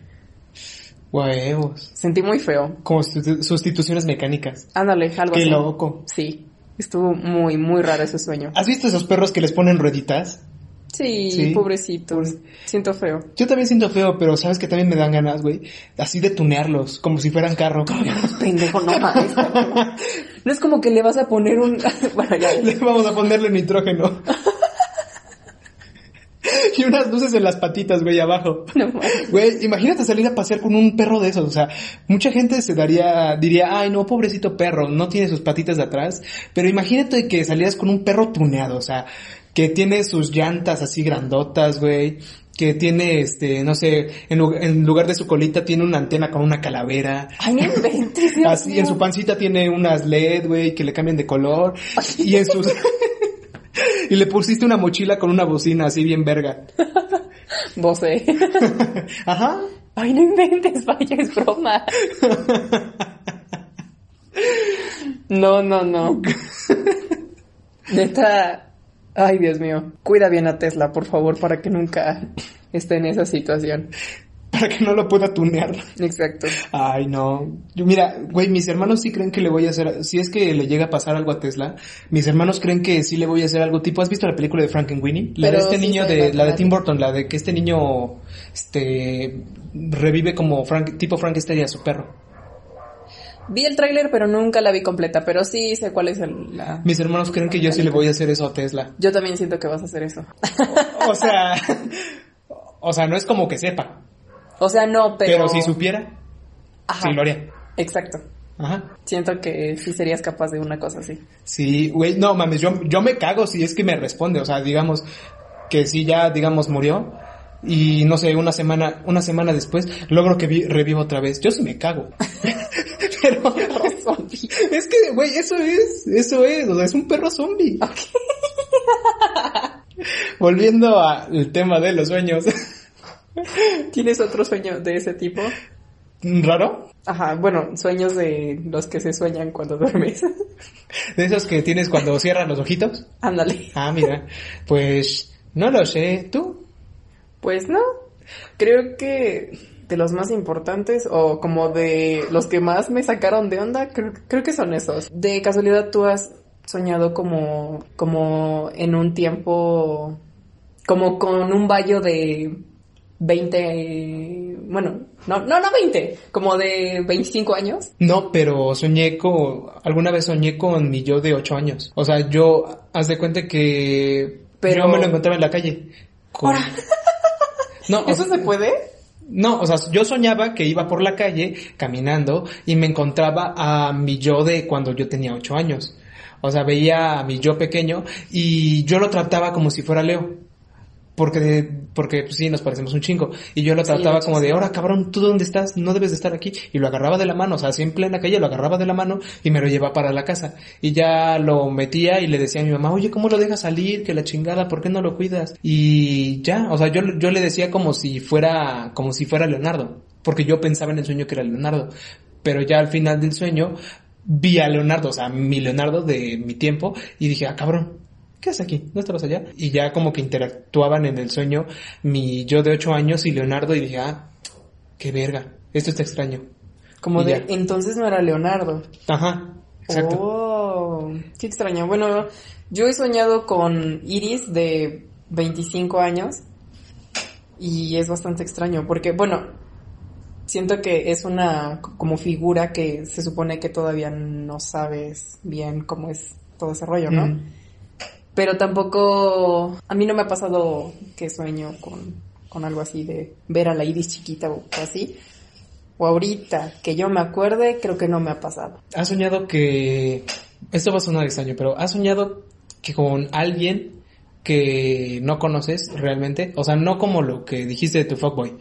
S2: Huevos.
S1: Sentí muy feo.
S2: Como sustituciones mecánicas.
S1: Ándale, algo
S2: Qué loco.
S1: Sí. Estuvo muy, muy raro ese sueño.
S2: ¿Has visto esos perros que les ponen rueditas?
S1: Sí,
S2: Sí.
S1: pobrecito. Siento feo.
S2: Yo también siento feo, pero sabes que también me dan ganas, güey, así de tunearlos, como si fueran carro.
S1: Pendejo, no mames. No es como que le vas a poner un... bueno, ya.
S2: Le vamos a ponerle nitrógeno. y unas luces en las patitas, güey, abajo.
S1: No mames.
S2: Güey, imagínate salir a pasear con un perro de esos, o sea, mucha gente se daría, diría, ay no, pobrecito perro, no tiene sus patitas de atrás, pero imagínate que salieras con un perro tuneado, o sea, que tiene sus llantas así grandotas, güey, que tiene, este, no sé, en, en lugar de su colita tiene una antena con una calavera,
S1: Ay, no inventes. Dios
S2: así, en su pancita tiene unas LED, güey, que le cambian de color, y en sus... y le pusiste una mochila con una bocina así bien verga.
S1: Vos, eh.
S2: Ajá.
S1: Ay, no inventes, vaya, es broma. No, no, no. Neta. Ay, Dios mío. Cuida bien a Tesla, por favor, para que nunca esté en esa situación.
S2: Para que no lo pueda tunear.
S1: Exacto.
S2: Ay, no. Yo, mira, güey, mis hermanos sí creen que le voy a hacer, si es que le llega a pasar algo a Tesla, mis hermanos creen que sí le voy a hacer algo tipo, ¿has visto la película de Frankenweenie? La
S1: Pero
S2: de este
S1: sí
S2: niño de,
S1: la
S2: de. Tim Burton, la de que este niño, este, revive como Frank, tipo Frankenstein a su perro.
S1: Vi el tráiler, pero nunca la vi completa, pero sí sé cuál es el, la...
S2: Mis hermanos creen que yo sí le voy a hacer eso a Tesla.
S1: Yo también siento que vas a hacer eso.
S2: O sea, o sea, no es como que sepa,
S1: O sea, no, pero...
S2: pero, si supiera,
S1: Ajá.
S2: sí lo haría.
S1: Exacto.
S2: Ajá.
S1: Siento que sí serías capaz de una cosa así.
S2: Sí, güey, no mames, yo, yo me cago si es que me responde, o sea, digamos que si ya, digamos, murió y no sé, una semana, una semana después logro que vi- reviva otra vez. Yo sí me cago. Pero es que, güey, eso es, eso es, o sea, es un perro zombie. Volviendo al tema de los sueños.
S1: ¿Tienes otro sueño de ese tipo?
S2: ¿Raro?
S1: Ajá, bueno, sueños de los que se sueñan cuando duermes.
S2: De esos que tienes cuando cierras los ojitos.
S1: Ándale.
S2: Ah, mira, pues no lo sé, ¿tú?
S1: Pues no. Creo que de los más importantes o como de los que más me sacaron de onda, creo, creo que son esos. De casualidad tú has soñado como como en un tiempo como con un vallo de 20 bueno, no no no 20, como de 25 años.
S2: No, pero soñé con, alguna vez soñé con mi yo de ocho años. O sea, yo, haz de cuenta que
S1: Pero-
S2: yo me lo encontraba en la calle. Con-. No, o
S1: ¿Eso
S2: sea,
S1: se puede?
S2: No, o sea, yo soñaba que iba por la calle caminando y me encontraba a mi yo de cuando yo tenía ocho años. O sea, veía a mi yo pequeño y yo lo trataba como si fuera Leo. Porque, porque pues sí, nos parecemos un chingo. Y yo lo trataba como de, ahora cabrón, ¿tú dónde estás? No debes de estar aquí. Y lo agarraba de la mano, o sea, así en plena calle lo agarraba de la mano y me lo llevaba para la casa. Y ya lo metía y le decía a mi mamá, oye, ¿cómo lo dejas salir? Que la chingada, ¿por qué no lo cuidas? Y ya, o sea, yo, yo le decía como si fuera, como si fuera Leonardo. Porque yo pensaba en el sueño que era Leonardo. Pero ya al final del sueño vi a Leonardo, o sea, mi Leonardo de mi tiempo, y dije, ah, cabrón, ¿qué haces aquí? ¿No estabas allá? Y ya como que interactuaban en el sueño mi yo de ocho años y Leonardo, y dije, ah, qué verga, esto está extraño.
S1: Como
S2: Y
S1: de
S2: ya.
S1: entonces no era Leonardo.
S2: Ajá, exacto.
S1: Oh, qué extraño. Bueno, yo he soñado con Iris de 25 años y es bastante extraño porque, bueno, siento que es una como figura que se supone que todavía no sabes bien cómo es todo ese rollo, ¿no?
S2: Mm.
S1: Pero tampoco, a mí no me ha pasado que sueño con, con algo así de ver a la Iris chiquita o así. O ahorita, que yo me acuerde, creo que no me ha pasado.
S2: ¿Has soñado que... Esto va a sonar extraño, pero ¿has soñado que con alguien que no conoces realmente? O sea, no como lo que dijiste de tu fuckboy,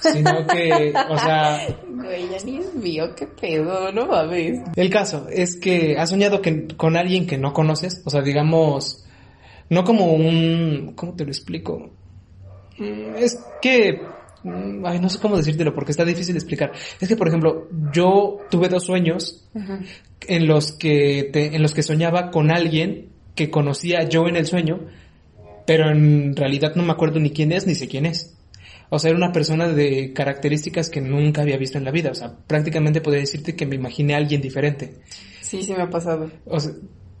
S2: sino que, o sea,
S1: Güey, ya ni es mío, qué pedo, no mames.
S2: El caso es que has soñado que, con alguien que no conoces, o sea, digamos, no como un, ¿cómo te lo explico? Mm, Es que, mm, ay, no sé cómo decírtelo porque está difícil de explicar. Es que, por ejemplo, yo tuve dos sueños en los que te- en los que soñaba con alguien que conocía yo en el sueño, pero en realidad no me acuerdo ni quién es ni sé quién es. O sea, era una persona de características que nunca había visto en la vida. O sea, prácticamente podría decirte que me imaginé a alguien diferente.
S1: Sí, sí me ha pasado.
S2: O sea,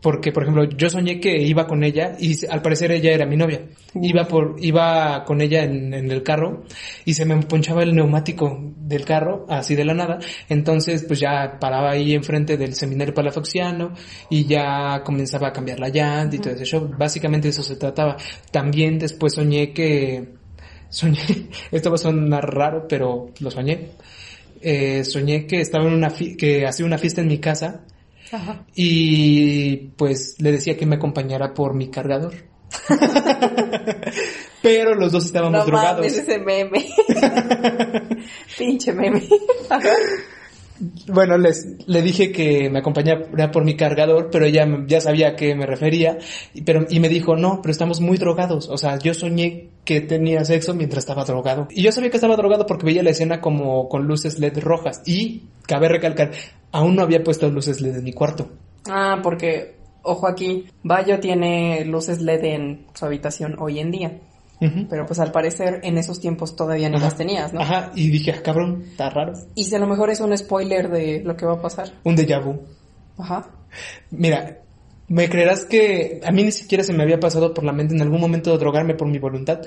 S2: porque por ejemplo yo soñé que iba con ella y al parecer ella era mi novia. Iba por iba con ella en, en el carro y se me ponchaba el neumático del carro así de la nada. Entonces pues ya paraba ahí enfrente del seminario palafoxiano y ya comenzaba a cambiar la llanta y todo ese show. Básicamente eso se trataba. También después soñé que soñé esto va a sonar raro pero lo soñé. Eh, soñé que estaba en una que hacía una fiesta en mi casa
S1: Ajá.
S2: y pues le decía que me acompañara por mi cargador. Pero los dos estábamos
S1: No
S2: drogados.
S1: mames ese meme. Pinche meme.
S2: Bueno, les, le dije que me acompañara por mi cargador, pero ella ya sabía a qué me refería, y, pero, y me dijo, no, pero estamos muy drogados. O sea, yo soñé que tenía sexo mientras estaba drogado. Y yo sabía que estaba drogado porque veía la escena como con luces LED rojas. Y, cabe recalcar, aún no había puesto luces LED en mi cuarto.
S1: Ah, porque, ojo aquí, Bayo tiene luces LED en su habitación hoy en día. Pero pues al parecer en esos tiempos todavía no
S2: Ajá.
S1: las tenías, ¿no?
S2: Ajá, y dije, ah, cabrón, está raro.
S1: Y si a lo mejor es un spoiler de lo que va a pasar.
S2: Un déjà vu.
S1: Ajá.
S2: Mira, me creerás que a mí ni siquiera se me había pasado por la mente en algún momento drogarme por mi voluntad,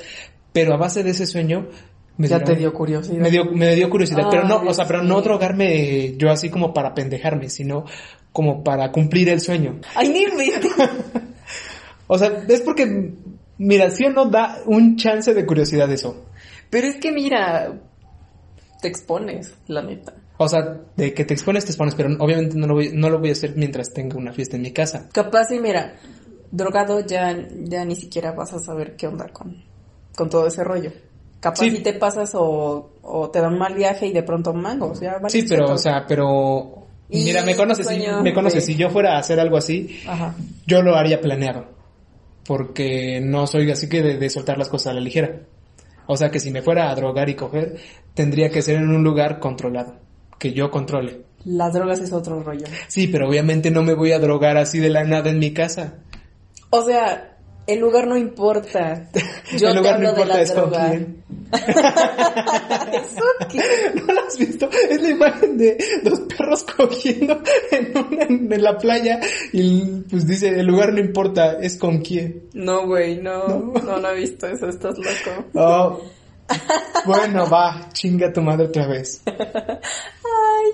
S2: pero a base de ese sueño me
S1: ya
S2: dieron-
S1: te dio curiosidad.
S2: me dio, me dio curiosidad, pero no, o sea, pero no drogarme yo así como para pendejarme, sino como para cumplir el sueño.
S1: Ay, ni.
S2: O sea, es porque, mira, si o no da un chance de curiosidad eso.
S1: Pero es que mira, te expones, la neta.
S2: O sea, de que te expones, te expones, pero obviamente no lo voy, no lo voy a hacer mientras tenga una fiesta en mi casa.
S1: Capaz y mira, drogado ya, ya ni siquiera vas a saber qué onda con, con todo ese rollo. Capaz
S2: Sí.
S1: si te pasas o, o te da un mal viaje y de pronto mangos, ya vale
S2: Sí, pero, o sea, pero...
S1: Y
S2: Mira, me conoces, si, me conoces,
S1: de-
S2: si yo fuera a hacer algo así,
S1: Ajá.
S2: yo lo haría planeado. Porque no soy así que de, de soltar las cosas a la ligera. O sea que si me fuera a drogar y coger, tendría que ser en un lugar controlado. Que yo controle.
S1: Las drogas es otro rollo.
S2: Sí, pero obviamente no me voy a drogar así de la nada en mi casa.
S1: O sea, el lugar no importa. Yo
S2: El
S1: te
S2: lugar
S1: hablo
S2: no
S1: de
S2: importa
S1: la
S2: es con
S1: droga.
S2: quién.
S1: ¿Eso qué?
S2: ¿No lo has visto? Es la imagen de los perros cogiendo en, una- en la playa y pues dice, el lugar no importa, es con quién.
S1: No, güey, no, no, no he visto eso, estás loco.
S2: Oh. Bueno, va, chinga tu madre otra vez.
S1: Ay,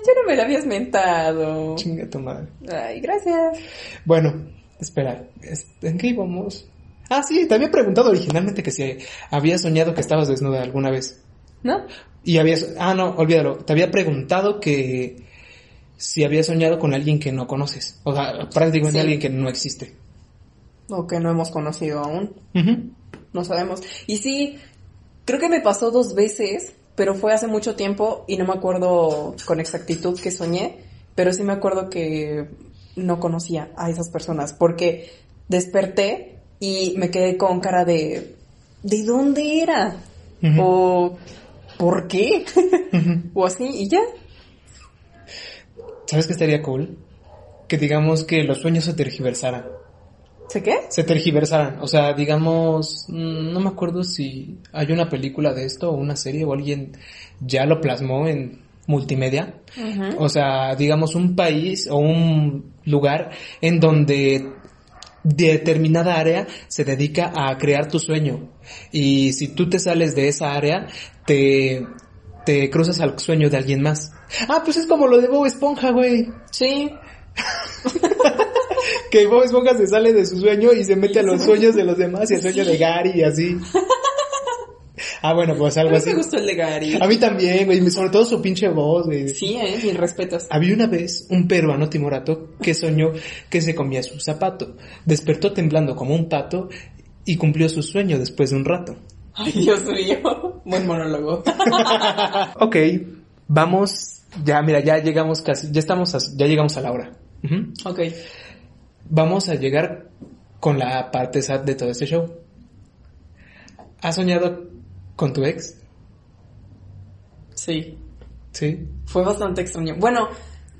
S1: yo no me lo habías mentado.
S2: Chinga tu madre.
S1: Ay, gracias.
S2: Bueno, espera, es- ¿en qué íbamos? Ah, sí, te había preguntado originalmente que si habías soñado que estabas desnuda alguna vez.
S1: ¿No?
S2: Y habías, ah, no, olvídalo, te había preguntado que si habías soñado con alguien que no conoces. O sea, prácticamente
S1: Sí.
S2: alguien que no existe.
S1: O que no hemos conocido aún.
S2: Ujú.
S1: No sabemos. Y sí, creo que me pasó dos veces, pero fue hace mucho tiempo y no me acuerdo con exactitud que soñé, pero sí me acuerdo que no conocía a esas personas porque desperté y me quedé con cara de ¿de dónde era? O ¿por qué? O así y ya.
S2: ¿Sabes qué estaría cool? Que digamos que los sueños se tergiversaran.
S1: ¿Sé qué?
S2: Se tergiversaran. O sea, digamos, mm, no me acuerdo si hay una película de esto o una serie o alguien ya lo plasmó en multimedia. O sea, digamos un país o un lugar en donde determinada área se dedica a crear tu sueño. Y si tú te sales de esa área, te, te cruzas al sueño de alguien más. Ah, pues es como lo de Bob Esponja, güey.
S1: Sí.
S2: Que Bob Esponja se sale de su sueño y se mete a los sueños de los demás y al sueño de Gary y así. Ah, bueno, pues
S1: A
S2: algo
S1: mí
S2: así.
S1: me gustó el de Gary.
S2: A mí también, güey, sobre todo su pinche voz, güey.
S1: Sí, eh, mis respetos.
S2: Había una vez un peruano timorato que soñó que se comía su zapato. Despertó temblando como un pato y cumplió su sueño después de un rato.
S1: Ay, Dios mío. Buen monólogo.
S2: Ok, vamos, ya mira, ya llegamos casi, ya estamos, a- ya llegamos a la hora. Ujú.
S1: ok.
S2: Vamos a llegar con la parte sad de todo este show. ¿Has soñado con tu ex?
S1: Sí.
S2: Sí.
S1: Fue bastante extraño. Bueno,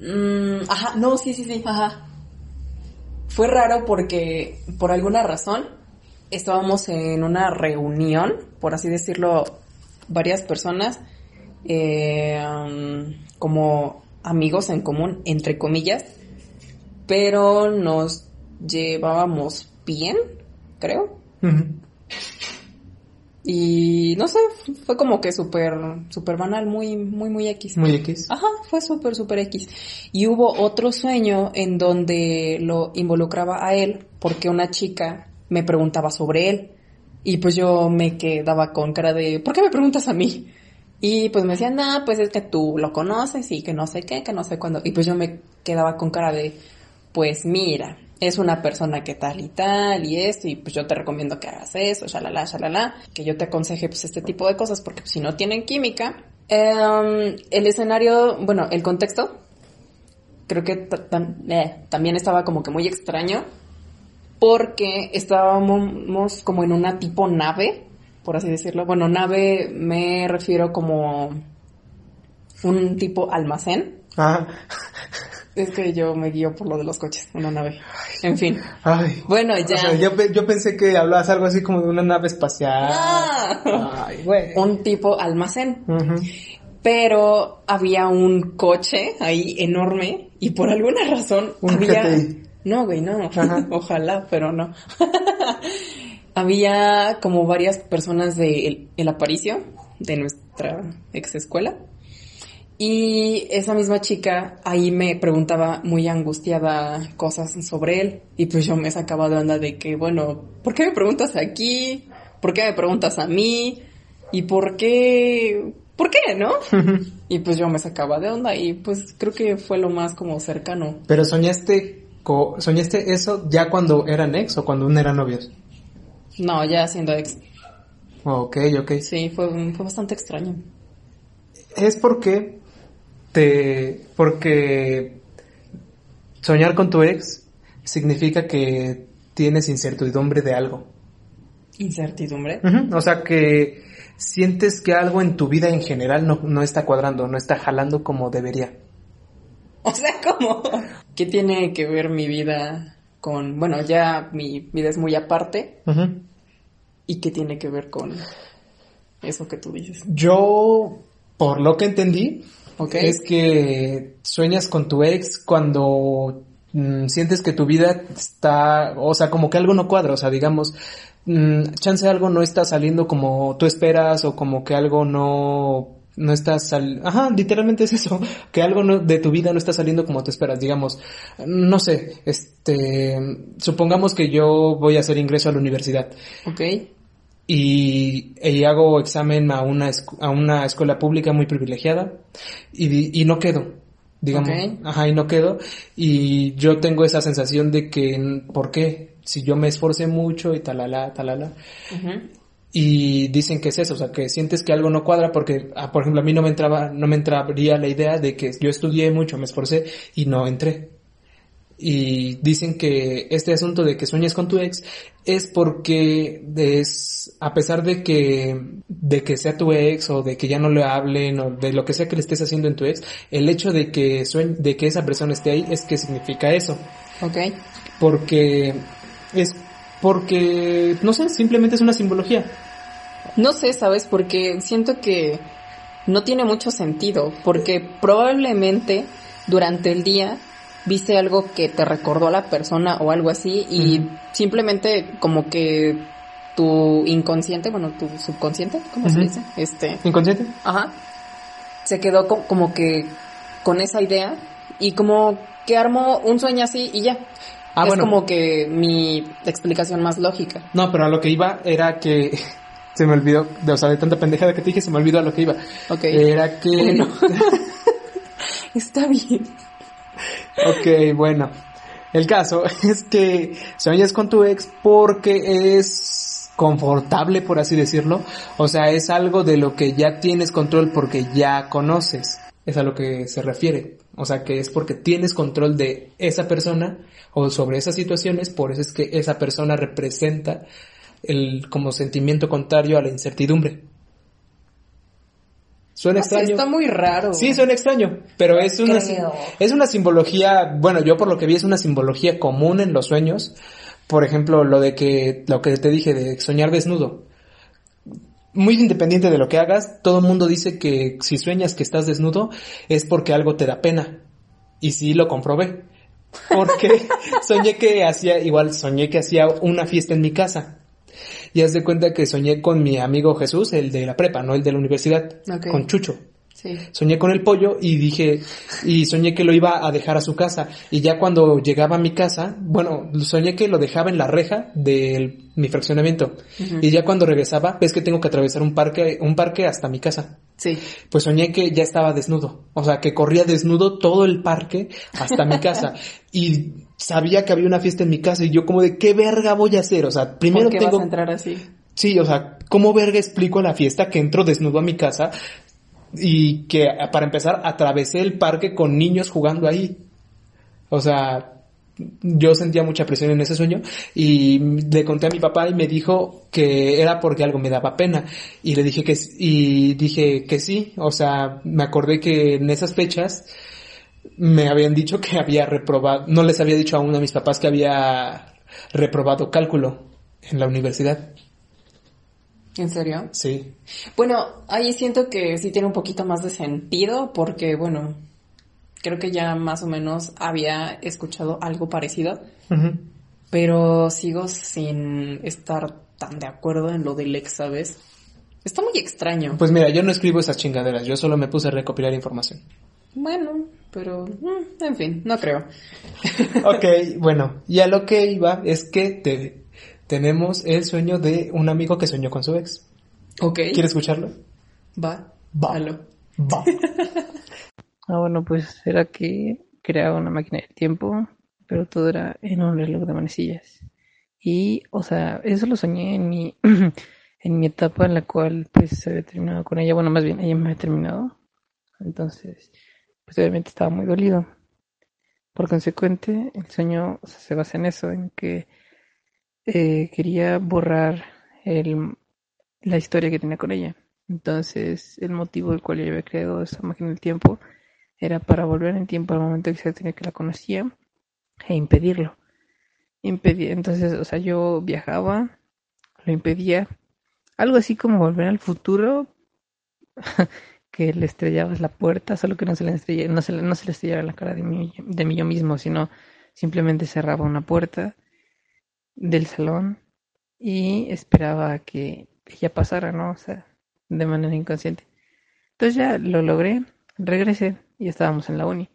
S1: mm, ajá, no, sí, sí, sí, ajá. Fue raro porque, por alguna razón, estábamos en una reunión, por así decirlo, varias personas, eh, um, como amigos en común, entre comillas, pero nos llevábamos bien, creo.
S2: Ujú.
S1: Y no sé, fue como que súper, súper banal, muy, muy, muy X.
S2: Muy X.
S1: Ajá, fue súper, súper X. Y hubo otro sueño en donde lo involucraba a él porque una chica me preguntaba sobre él. Y pues yo me quedaba con cara de, ¿por qué me preguntas a mí? Y pues me decían, nah, pues es que tú lo conoces y que no sé qué, que no sé cuándo. Y pues yo me quedaba con cara de, pues mira, es una persona que tal y tal y esto, y pues yo te recomiendo que hagas eso, shalala, shalala, que yo te aconseje pues este tipo de cosas, porque si no tienen química, em, el escenario, bueno, el contexto, creo que eh, también estaba como que muy extraño, porque estábamos como en una tipo nave, por así decirlo. Bueno, nave me refiero como un tipo almacén.
S2: Ajá.
S1: Es que yo me guío por lo de los coches, una nave. En fin.
S2: Ay.
S1: Bueno,
S2: O
S1: ya.
S2: sea, yo, yo pensé que hablabas algo así como de una nave espacial. Ay, güey.
S1: Un tipo almacén. Pero había un coche ahí enorme y por alguna razón
S2: Un
S1: había...
S2: GTI.
S1: No, güey, no.
S2: Ajá.
S1: Ojalá, pero no. había como varias personas de el, el Aparicio, de nuestra ex escuela. Y esa misma chica ahí me preguntaba muy angustiada cosas sobre él. Y pues yo me sacaba de onda de que, bueno, ¿por qué me preguntas aquí? ¿Por qué me preguntas a mí? ¿Y por qué? ¿Por qué, no? y pues yo me sacaba de onda y pues creo que fue lo más como cercano.
S2: Pero soñaste, co- soñaste eso ya cuando eran ex o cuando aún eran novios.
S1: No, ya siendo ex.
S2: Ok, ok.
S1: Sí, fue, fue bastante extraño.
S2: Es porque te, porque soñar con tu ex significa que tienes incertidumbre de algo.
S1: Incertidumbre.
S2: O sea que sientes que algo en tu vida en general no, no está cuadrando, no está jalando como debería.
S1: O sea, como... ¿Qué tiene que ver mi vida con... Bueno, ya mi vida es muy aparte. ¿Y qué tiene que ver con eso que tú dices?
S2: Yo, por lo que entendí,
S1: Ok.
S2: es que sueñas con tu ex cuando mm, sientes que tu vida está, o sea, como que algo no cuadra, o sea, digamos, mm, chance algo no está saliendo como tú esperas o como que algo no no está sal ajá, literalmente es eso, que algo no- de tu vida no está saliendo como tú esperas, digamos, no sé, este, supongamos que yo voy a hacer ingreso a la universidad
S1: Ok.
S2: Y, y hago examen a una, a una escuela pública muy privilegiada y, y no quedo, digamos,
S1: Ok.
S2: ajá, y no quedo y yo tengo esa sensación de que, ¿por qué? Si yo me esforcé mucho y talala, talala, y dicen que es eso, o sea, que sientes que algo no cuadra porque, ah, por ejemplo, a mí no me entraba, no me entraría la idea de que yo estudié mucho, me esforcé y no entré. Y dicen que este asunto de que sueñes con tu ex es porque es, a pesar de que, de que sea tu ex o de que ya no le hablen o de lo que sea que le estés haciendo en tu ex, el hecho de que sueñ- de que esa persona esté ahí es que significa eso
S1: Ok.
S2: porque es porque no sé simplemente es una simbología
S1: No sé, ¿sabes? Porque siento que no tiene mucho sentido, porque probablemente durante el día viste algo que te recordó a la persona o algo así y simplemente como que tu inconsciente, bueno, tu subconsciente, ¿cómo se dice? Este,
S2: inconsciente
S1: ajá, se quedó co- como que con esa idea y como que armó un sueño así y ya.
S2: Ah,
S1: es
S2: bueno.
S1: como que mi explicación más lógica.
S2: no pero a lo que iba era que se me olvidó de, o sea de tanta pendejada que te dije se me olvidó a lo que iba
S1: Ok.
S2: era que
S1: Bueno. Está bien.
S2: Ok bueno. El caso es que sueñas con tu ex porque es confortable por así decirlo. O sea es algo de lo que ya tienes control porque ya conoces. Es a lo que se refiere. O sea que es porque tienes control de esa persona o sobre esas situaciones. Por eso es que esa persona representa el como sentimiento contrario a la incertidumbre suena
S1: No
S2: extraño
S1: está muy raro.
S2: Sí, suena extraño, pero es una,
S1: Creo.
S2: es una simbología, bueno, yo por lo que vi es una simbología común en los sueños. Por ejemplo, lo de que, lo que te dije de soñar desnudo. Muy independiente de lo que hagas, todo el mundo dice que si sueñas que estás desnudo es porque algo te da pena. Y sí lo comprobé. Porque soñé que hacía, igual soñé que hacía una fiesta en mi casa. Y haz de cuenta que soñé con mi amigo Jesús, el de la prepa, no el de la universidad, con Chucho.
S1: Sí.
S2: Soñé con el pollo y dije, y soñé que lo iba a dejar a su casa. Y ya cuando llegaba a mi casa, bueno, soñé que lo dejaba en la reja de mi fraccionamiento. Y ya cuando regresaba, ves que tengo que atravesar un parque, un parque hasta mi casa.
S1: Sí.
S2: Pues soñé que ya estaba desnudo. O sea, que corría desnudo todo el parque hasta mi casa. y sabía que había una fiesta en mi casa y yo como de, ¿qué verga voy a hacer? O sea, primero
S1: ¿Por qué
S2: tengo...
S1: vas a entrar así?
S2: Sí, o sea, ¿cómo verga explico a la fiesta que entro desnudo a mi casa y que para empezar atravesé el parque con niños jugando ahí? O sea, yo sentía mucha presión en ese sueño y le conté a mi papá y me dijo que era porque algo me daba pena y le dije que y dije que sí, o sea, me acordé que en esas fechas me habían dicho que había reprobado, no les había dicho aún a mis papás que había reprobado cálculo en la universidad.
S1: ¿En serio?
S2: Sí.
S1: Bueno, ahí siento que sí tiene un poquito más de sentido porque, bueno, creo que ya más o menos había escuchado algo parecido, pero sigo sin estar tan de acuerdo en lo del ex, ¿sabes? Está muy extraño.
S2: Pues mira, yo no escribo esas chingaderas, yo solo me puse a recopilar información.
S1: Bueno, pero, mm, en fin, no creo.
S2: Ok, bueno, y a lo que iba es que te- tenemos el sueño de un amigo que soñó con su ex.
S1: Ok.
S2: ¿Quieres escucharlo?
S1: Va.
S2: Va.
S1: Halo.
S2: Va.
S3: Ah, bueno, pues era que creaba una máquina del tiempo, pero todo era en un reloj de manecillas. Y, o sea, eso lo soñé en mi, en mi etapa en la cual, pues, se había terminado con ella. Bueno, más bien, ella me había terminado. Entonces, pues, obviamente estaba muy dolido. Por consecuente, el sueño o sea, se basa en eso, en que eh, quería borrar el, la historia que tenía con ella. Entonces, el motivo del cual yo había creado esa máquina del tiempo era para volver en tiempo al momento exacto que la conocía e impedirlo. Impedir, entonces, o sea, yo viajaba, lo impedía, algo así como volver al futuro, que le estrellabas la puerta, solo que no se le estrella, no se no se le estrellaba la cara de mí, de mí yo mismo, sino simplemente cerraba una puerta del salón y esperaba que ella pasara, ¿no? O sea, de manera inconsciente. Entonces ya lo logré, regresé y estábamos en la uni.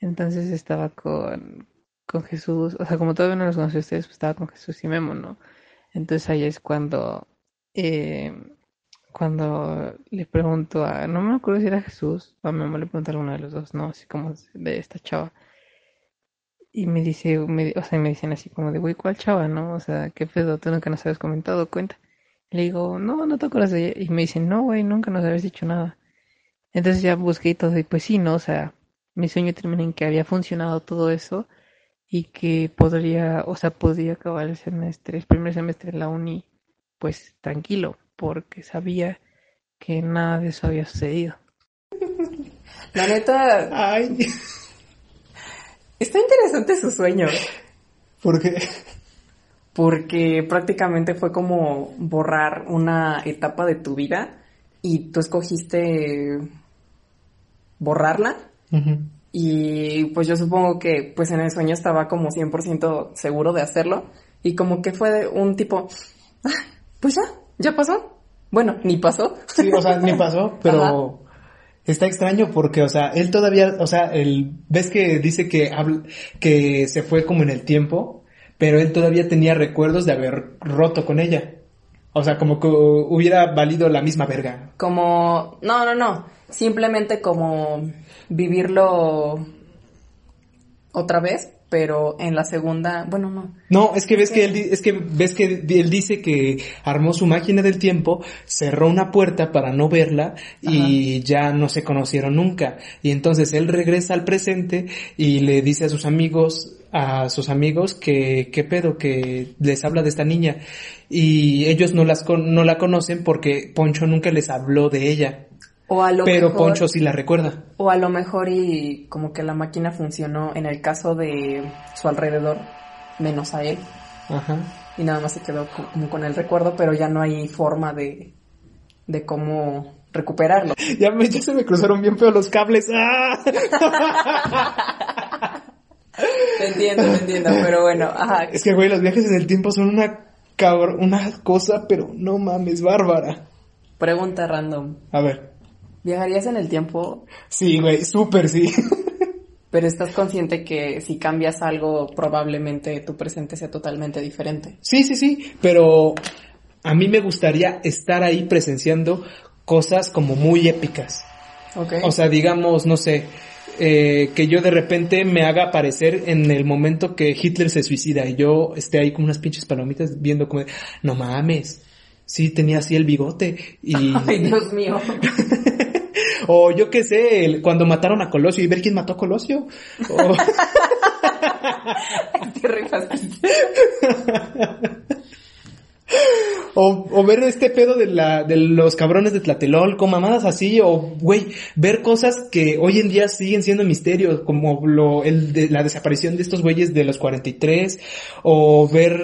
S3: Entonces estaba con, con Jesús, o sea, como todavía no los conocí a ustedes, pues estaba con Jesús y Memo, ¿no? Entonces ahí es cuando, eh, cuando le pregunto a, no me acuerdo si era Jesús o a Memo, le pregunto a alguno de los dos, ¿no? Así como de esta chava. Y me dice, me, o sea, me dicen así como de, güey, ¿cuál chava, no? O sea, ¿qué pedo? Tú nunca nos habías comentado, cuenta. Y le digo, no, no te acuerdas de ella. Y me dicen, no, güey, nunca nos habías dicho nada. Entonces ya busqué y todo, y pues sí, ¿no? O sea, mi sueño termina en que había funcionado todo eso y que podría, o sea, podía acabar el semestre, el primer semestre en la uni, pues tranquilo, porque sabía que nada de eso había sucedido.
S1: La neta,
S2: Ay,
S1: está interesante su sueño.
S2: ¿por qué?
S1: porque prácticamente fue como borrar una etapa de tu vida y tú escogiste borrarla y pues yo supongo que pues en el sueño estaba como 100% seguro de hacerlo y como que fue de un tipo, "Ah, pues ya, ya pasó. Bueno, ni pasó.
S2: Sí, o sea, ni pasó, pero está extraño porque, o sea, él todavía, o sea, él, ves que dice que habl- que se fue como en el tiempo, pero él todavía tenía recuerdos de haber roto con ella. O sea, como que hubiera valido la misma verga.
S1: Como, no, no, no, simplemente como vivirlo otra vez, pero en la segunda, bueno, no.
S2: No, es que ves que él, es que ves que él dice que armó su máquina del tiempo, cerró una puerta para no verla y ya no se conocieron nunca. Y entonces él regresa al presente y le dice a sus amigos, a sus amigos que qué pedo que les habla de esta niña y ellos no las con- no la conocen porque Poncho nunca les habló de ella,
S1: O a lo
S2: pero
S1: mejor,
S2: Poncho sí la recuerda.
S1: o a lo mejor y como que la máquina funcionó en el caso de su alrededor, menos a él,
S2: Ajá.
S1: y nada más se quedó co- como con el recuerdo, pero ya no hay forma de, de cómo recuperarlo.
S2: Ya, me- ya se me cruzaron bien feo los cables. ¡Ah!
S1: Te entiendo, te entiendo, pero bueno, ajá.
S2: Es que, güey, los viajes en el tiempo son una cabr una cosa, pero no mames, bárbara.
S1: Pregunta random.
S2: A ver.
S1: ¿Viajarías en el tiempo,
S2: Sí, güey, súper sí.
S1: pero estás consciente que si cambias algo, probablemente tu presente sea totalmente diferente?
S2: Sí, sí, sí, pero a mí me gustaría estar ahí presenciando cosas como muy épicas.
S1: Ok.
S2: O sea, digamos, no sé, eh, que yo de repente me haga aparecer en el momento que Hitler se suicida y yo esté ahí con unas pinches palomitas viendo como, no mames, sí tenía así el bigote y...
S1: Ay, Dios mío.
S2: o yo qué sé, el- cuando mataron a Colosio y ver quién mató a Colosio. O-
S1: Te rifas.
S2: O, o ver este pedo de la, de los cabrones de Tlatelolco, mamadas así, o güey, ver cosas que hoy en día siguen siendo misterios, como lo, el de la desaparición de estos güeyes de los 43, o ver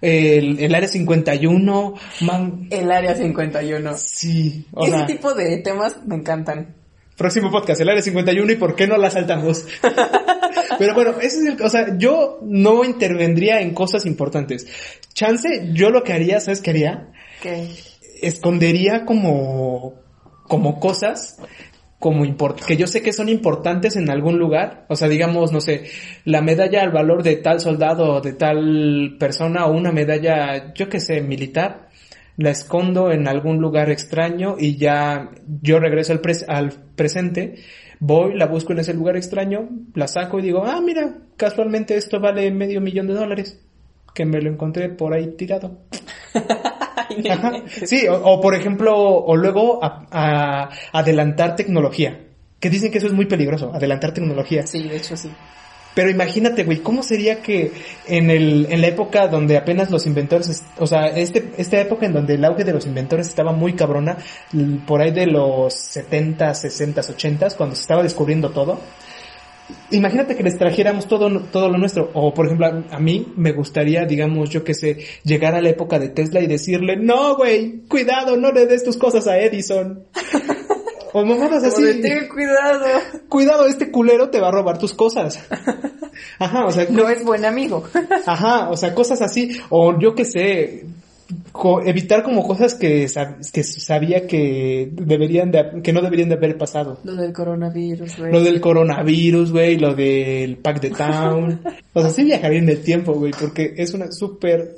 S2: el, el área 51, man,
S1: El área 51.
S2: sí, o
S1: Ese
S2: sea,
S1: tipo de temas me encantan.
S2: Próximo podcast, el área 51 y por qué no la saltamos. Pero bueno, ese es el, o sea, yo no intervendría en cosas importantes. Chance, yo lo que haría, ¿sabes qué haría?
S1: Que
S2: escondería como, como cosas como import que yo sé que son importantes en algún lugar, o sea, digamos, no sé, la medalla al valor de tal soldado o de tal persona o una medalla, yo qué sé, militar, la escondo en algún lugar extraño y ya yo regreso al, pres- al presente, voy, la busco en ese lugar extraño, la saco y digo, ah, mira, casualmente esto vale medio millón de dólares, que me lo encontré por ahí tirado. Ajá. Sí, o, o por ejemplo, o luego a- a- adelantar tecnología. Que dicen que eso es muy peligroso, adelantar tecnología.
S1: sí, de hecho sí.
S2: Pero imagínate, güey, ¿cómo sería que en el, en la época donde apenas los inventores, es- o sea, este, esta época en donde el auge de los inventores estaba muy cabrona, por ahí de los 70, 60, 80, cuando se estaba descubriendo todo, imagínate que les trajéramos todo, todo lo nuestro. O, por ejemplo, a, a mí me gustaría, digamos, yo que sé, llegar a la época de Tesla y decirle, no, güey, cuidado, no le des tus cosas a Edison. o mamadas
S1: Como de,
S2: así.
S1: ten cuidado.
S2: Cuidado, este culero te va a robar tus cosas. Ajá, o sea,
S1: No es buen amigo.
S2: Ajá, o sea, cosas así, o yo qué sé, evitar como cosas que, sab- que sabía que deberían de, que no deberían de haber pasado.
S1: Lo del coronavirus, güey.
S2: Lo del coronavirus, güey, lo del pack de town. O sea, sí viajaría en el tiempo, güey, porque es una súper,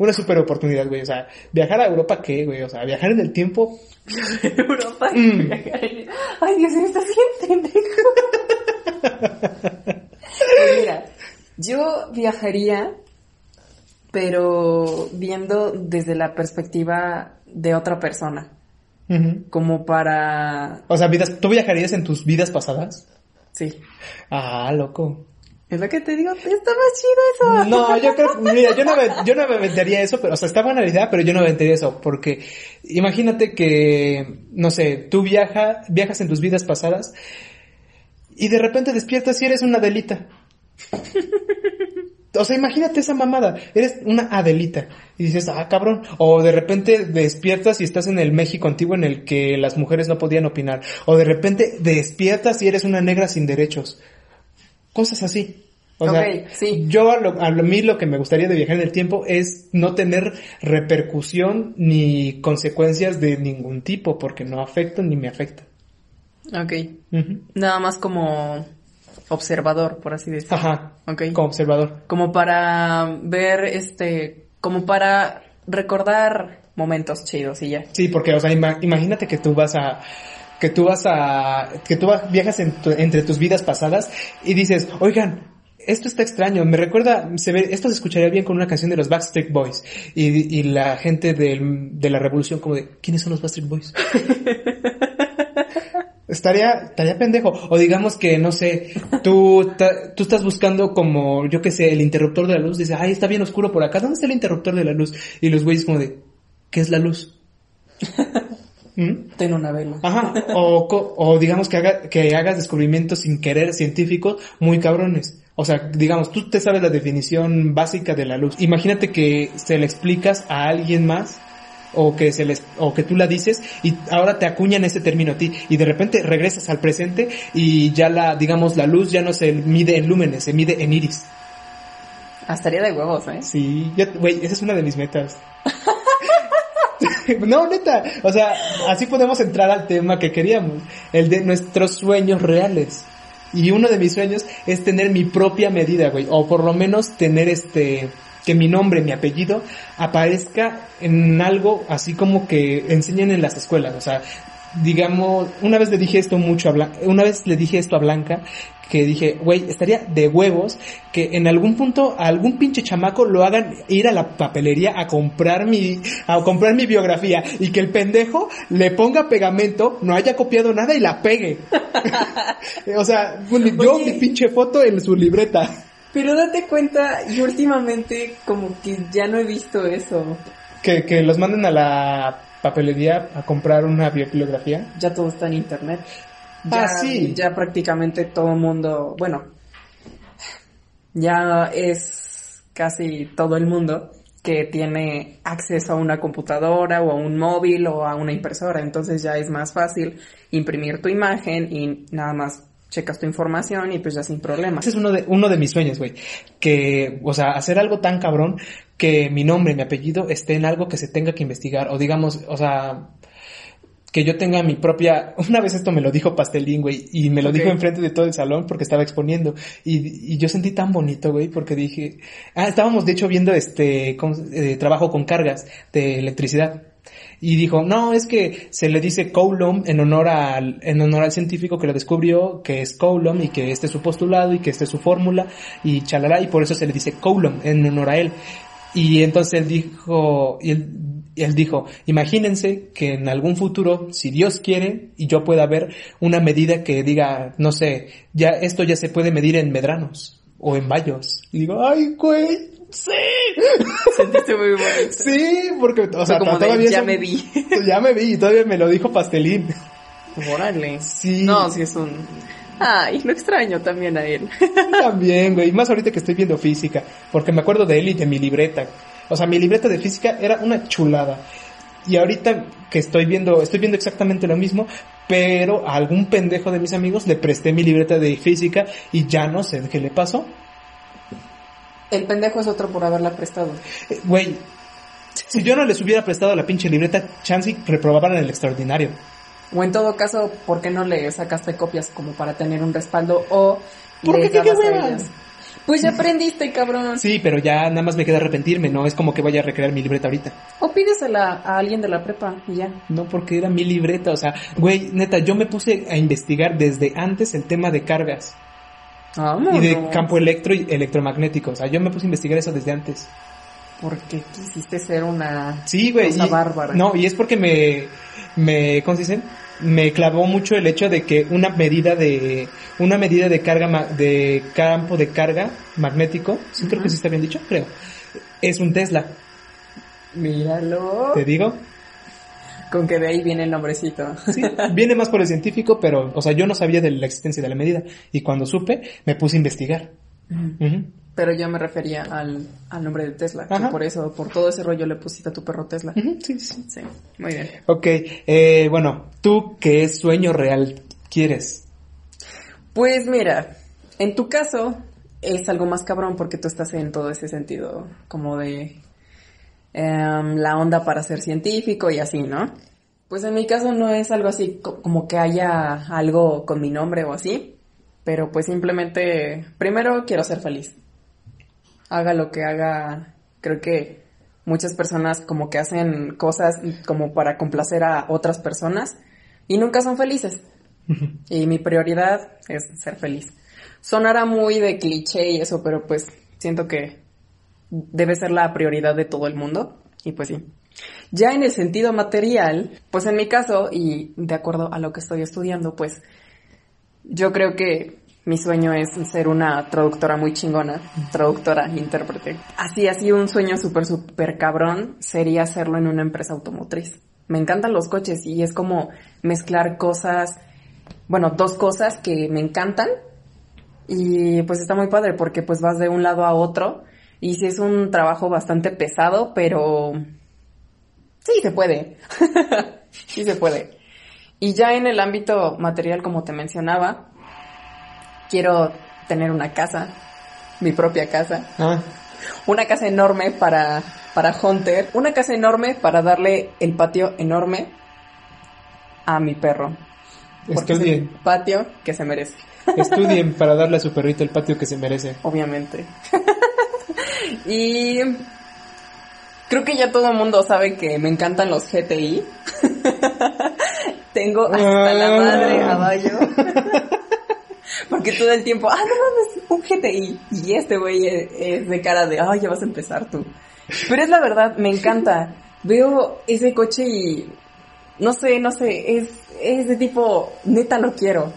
S2: una súper oportunidad, güey. O sea, viajar a Europa, ¿qué, güey? O sea, viajar en el tiempo,
S1: Europa.
S2: Mm.
S1: Ay, Dios mío, estás bien pendejo. Pues mira, yo viajaría, pero viendo desde la perspectiva de otra persona. Como para...
S2: o sea, vidas, ¿tú viajarías en tus vidas pasadas?
S1: Sí.
S2: Ah, loco.
S1: Es lo que te digo, está más chido eso.
S2: No, yo creo, mira, yo no, me, yo no me aventaría eso, pero, o sea, está buena la idea, pero yo no me aventaría eso, porque imagínate que, no sé, tú viaja, viajas en tus vidas pasadas y de repente despiertas y eres una Adelita. O sea, imagínate esa mamada, eres una Adelita y dices, ah, cabrón, o de repente despiertas y estás en el México antiguo en el que las mujeres no podían opinar, o de repente despiertas y eres una negra sin derechos. Cosas así. O sea,
S1: sí.
S2: yo a, lo, a mí lo que me gustaría de viajar en el tiempo es no tener repercusión ni consecuencias de ningún tipo, porque no afectan ni me afectan.
S1: Ok. Nada más como observador, por así decirlo.
S2: Ajá.
S1: Ok.
S2: Como observador.
S1: Como para ver, este, como para recordar momentos chidos y ya.
S2: Sí, porque, o sea, ima- imagínate que tú vas a, que tú vas a, que tú vas- viajas en tu- entre tus vidas pasadas y dices, oigan, esto está extraño, me recuerda, se ve, esto se escucharía bien con una canción de los Backstreet Boys y, y la gente del- de la revolución como de, ¿quiénes son los Backstreet Boys? Estaría, estaría pendejo. O digamos que, no sé, tú, ta- tú estás buscando como, yo qué sé, el interruptor de la luz. Dices, ay, está bien oscuro por acá. ¿Dónde está el interruptor de la luz? Y los güeyes como de, ¿qué es la luz? ¿Mm?
S1: Ten una vela.
S2: Ajá. O, digamos que, haga, que hagas descubrimientos sin querer científicos muy cabrones. O sea, digamos, tú te sabes la definición básica de la luz. Imagínate que se la explicas a alguien más o que se les o que tú la dices y ahora te acuñan ese término a ti y de repente regresas al presente y ya la digamos la luz ya no se mide en lúmenes, se mide en iris.
S1: Ah, estaría de huevos, ¿eh?
S2: Sí, güey, esa es una de mis metas. no, neta, o sea, así podemos entrar al tema que queríamos, el de nuestros sueños reales. Y uno de mis sueños es tener mi propia medida, güey, o por lo menos tener este que mi nombre, mi apellido aparezca en algo así como que enseñan en las escuelas, o sea, digamos, una vez le dije esto mucho a Blanca, una vez le dije esto a Blanca, que dije, güey, estaría de huevos que en algún punto a algún pinche chamaco lo hagan ir a la papelería a comprar mi, a comprar mi biografía y que el pendejo le ponga pegamento, no haya copiado nada y la pegue. o sea, yo
S1: Oye.
S2: mi pinche foto en su libreta.
S1: Pero date cuenta, y últimamente como que ya no he visto eso.
S2: Que, que los manden a la papelería a comprar una bibliografía.
S1: Ya todo está en internet.
S2: Ah,
S1: Ya,
S2: sí.
S1: ya prácticamente todo el mundo, bueno, ya es casi todo el mundo que tiene acceso a una computadora o a un móvil o a una impresora. Entonces ya es más fácil imprimir tu imagen y nada más checas tu información y pues ya sin problema.
S2: Ese es uno de, uno de mis sueños, güey. Que, o sea, hacer algo tan cabrón que mi nombre, mi apellido esté en algo que se tenga que investigar. O digamos, o sea, que yo tenga mi propia... Una vez esto me lo dijo Pastelín, güey, y me lo
S1: Ok.
S2: dijo enfrente de todo el salón porque estaba exponiendo. Y, y yo sentí tan bonito, güey, porque dije... Ah, estábamos de hecho viendo este ¿cómo se- eh, trabajo con cargas de electricidad. Y dijo, no, es que se le dice Coulomb en honor al, en honor al científico que lo descubrió, que es Coulomb y que este es su postulado y que este es su fórmula y chalala y por eso se le dice Coulomb en honor a él. Y entonces él dijo, y él, y él dijo, imagínense que en algún futuro, si Dios quiere, y yo pueda ver una medida que diga, no sé, ya esto ya se puede medir en medranos o en vallos. Y digo, ay, güey, sí.
S1: Sentiste muy bonito.
S2: Sí, porque, o sea,
S1: como de,
S2: todavía
S1: ya
S2: son-
S1: me vi.
S2: ya me vi y todavía me lo dijo Pastelín.
S1: Órale.
S2: Sí.
S1: No, sí es un... Ay, lo extraño también a él.
S2: También, güey. Más ahorita que estoy viendo física. Porque me acuerdo de él y de mi libreta. O sea, mi libreta de física era una chulada. Y ahorita que estoy viendo, estoy viendo exactamente lo mismo, pero a algún pendejo de mis amigos le presté mi libreta de física y ya no sé qué le pasó.
S1: El pendejo es otro por haberla prestado.
S2: Eh, Güey, si yo no les hubiera prestado la pinche libreta, chance y reprobaban en el extraordinario.
S1: O en todo caso, ¿por qué no le sacaste copias como para tener un respaldo o
S2: ¿Por qué? ¿Qué
S1: dabas a
S2: hueva?
S1: ellas? Pues ya aprendiste, cabrón.
S2: Sí, pero ya nada más me queda arrepentirme, no es como que vaya a recrear mi libreta ahorita.
S1: O pídesela a alguien de la prepa y ya.
S2: No, porque era mi libreta, o sea, güey, neta, yo me puse a investigar desde antes el tema de cargas
S1: Vamos.
S2: y de campo electro y electromagnético, o sea, yo me puse a investigar eso desde antes.
S1: Porque quisiste ser una
S2: Sí, güey.
S1: cosa
S2: y-
S1: bárbara.
S2: No, y es porque me, me, ¿cómo se dice? Me clavó mucho el hecho de que una medida de, una medida de carga, de campo de carga magnético, sí creo que sí está bien dicho, creo, es un Tesla,
S1: Míralo.
S2: te digo.
S1: Con que de ahí viene el nombrecito.
S2: Sí, viene más por el científico, pero, o sea, yo no sabía de la existencia de la medida. Y cuando supe, me puse a investigar.
S1: Pero yo me refería al, al nombre de Tesla. que por eso, por todo ese rollo le pusiste a tu perro Tesla.
S2: Sí, sí.
S1: Sí, muy bien.
S2: Ok, eh, bueno, ¿tú qué sueño real quieres?
S1: Pues mira, en tu caso es algo más cabrón porque tú estás en todo ese sentido como de em, la onda para ser científico y así, ¿no? Pues en mi caso no es algo así co- como que haya algo con mi nombre o así, pero pues simplemente primero quiero ser feliz. Haga lo que haga, creo que muchas personas como que hacen cosas como para complacer a otras personas y nunca son felices. Y mi prioridad es ser feliz. Sonará muy de cliché y eso, pero pues siento que debe ser la prioridad de todo el mundo. Y pues sí. Ya en el sentido material, pues en mi caso, y de acuerdo a lo que estoy estudiando, pues yo creo que mi sueño es ser una traductora muy chingona, traductora, intérprete. Así, así un sueño súper, súper cabrón sería hacerlo en una empresa automotriz. Me encantan los coches y es como mezclar cosas, bueno, dos cosas que me encantan y pues está muy padre porque pues vas de un lado a otro y sí es un trabajo bastante pesado, pero Sí, se puede. sí se puede. Y ya en el ámbito material, como te mencionaba, quiero tener una casa, mi propia casa.
S2: Ah,
S1: Una casa enorme para, para Hunter. Una casa enorme para darle el patio enorme a mi perro. Porque es el
S2: estudien,
S1: patio que se merece,
S2: estudien para darle a su perrito el patio que se merece.
S1: obviamente. y creo que ya todo el mundo sabe que me encantan los GTI. Tengo hasta la madre
S2: Ah.
S1: Porque todo el tiempo, ah, no mames, un GTI. Y este güey es, es de cara de, ay, ya vas a empezar tú. Pero es la verdad, me encanta. Veo ese coche y, no sé, no sé, es, es de tipo, neta lo quiero.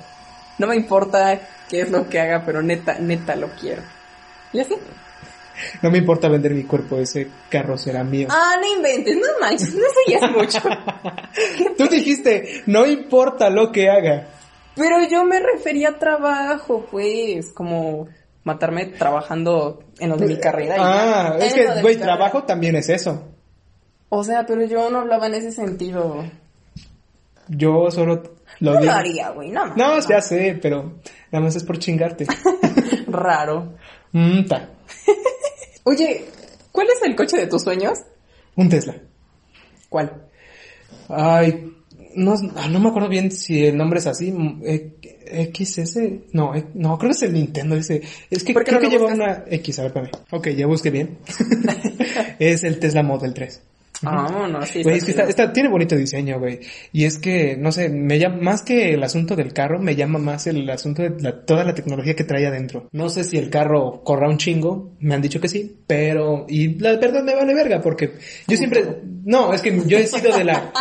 S1: No me importa qué es lo que haga, pero neta, neta lo quiero. Y así.
S2: No me importa vender mi cuerpo, ese carro será mío.
S1: Ah, no inventes, no manches, no es mucho.
S2: Tú dijiste, no importa lo que haga.
S1: Pero yo me refería a trabajo, pues, como matarme trabajando en lo de mi carrera. y
S2: Ah,
S1: ya.
S2: es que, güey,
S1: carrera.
S2: trabajo también es eso.
S1: O sea, pero yo no hablaba en ese sentido.
S2: Yo solo lo
S1: No lo
S2: digo.
S1: haría, güey, no.
S2: No, ya sé, pero nada más es por chingarte.
S1: Raro.
S2: Mm, ta.
S1: Oye, ¿cuál es el coche de tus sueños?
S2: Un Tesla.
S1: ¿Cuál?
S2: Ay, no, no me acuerdo bien si el nombre es así. mm, eh, XS. No, eh, no, creo que es el Nintendo ese. Es que
S1: ¿Por qué
S2: creo
S1: no
S2: que lleva
S1: buscas?
S2: una X, a ver, espérame. Ok, ya busqué bien. es el Tesla Model 3.
S1: Ah, no, sí.
S2: Güey, es que está, está- tiene bonito diseño, güey. Y es que, no sé, me llama, más que el asunto del carro, me llama más el asunto de la- toda la tecnología que trae adentro. No sé si el carro corra un chingo, me han dicho que sí, pero, y la verdad me vale verga, porque yo siempre, no, es que yo he sido de la,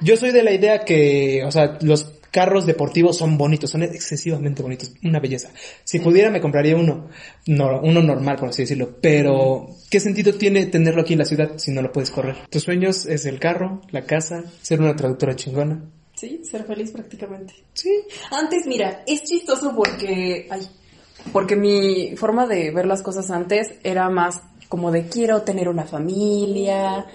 S2: yo soy de la idea que, o sea, los carros deportivos son bonitos, son excesivamente bonitos, una belleza. Si pudiera me compraría uno, no, uno normal por así decirlo, pero ¿qué sentido tiene tenerlo aquí en la ciudad si no lo puedes correr? Tus sueños es el carro, la casa, ser una traductora chingona.
S1: Sí, ser feliz prácticamente.
S2: Sí.
S1: Antes, mira, es chistoso porque, ay, porque mi forma de ver las cosas antes era más como de quiero tener una familia,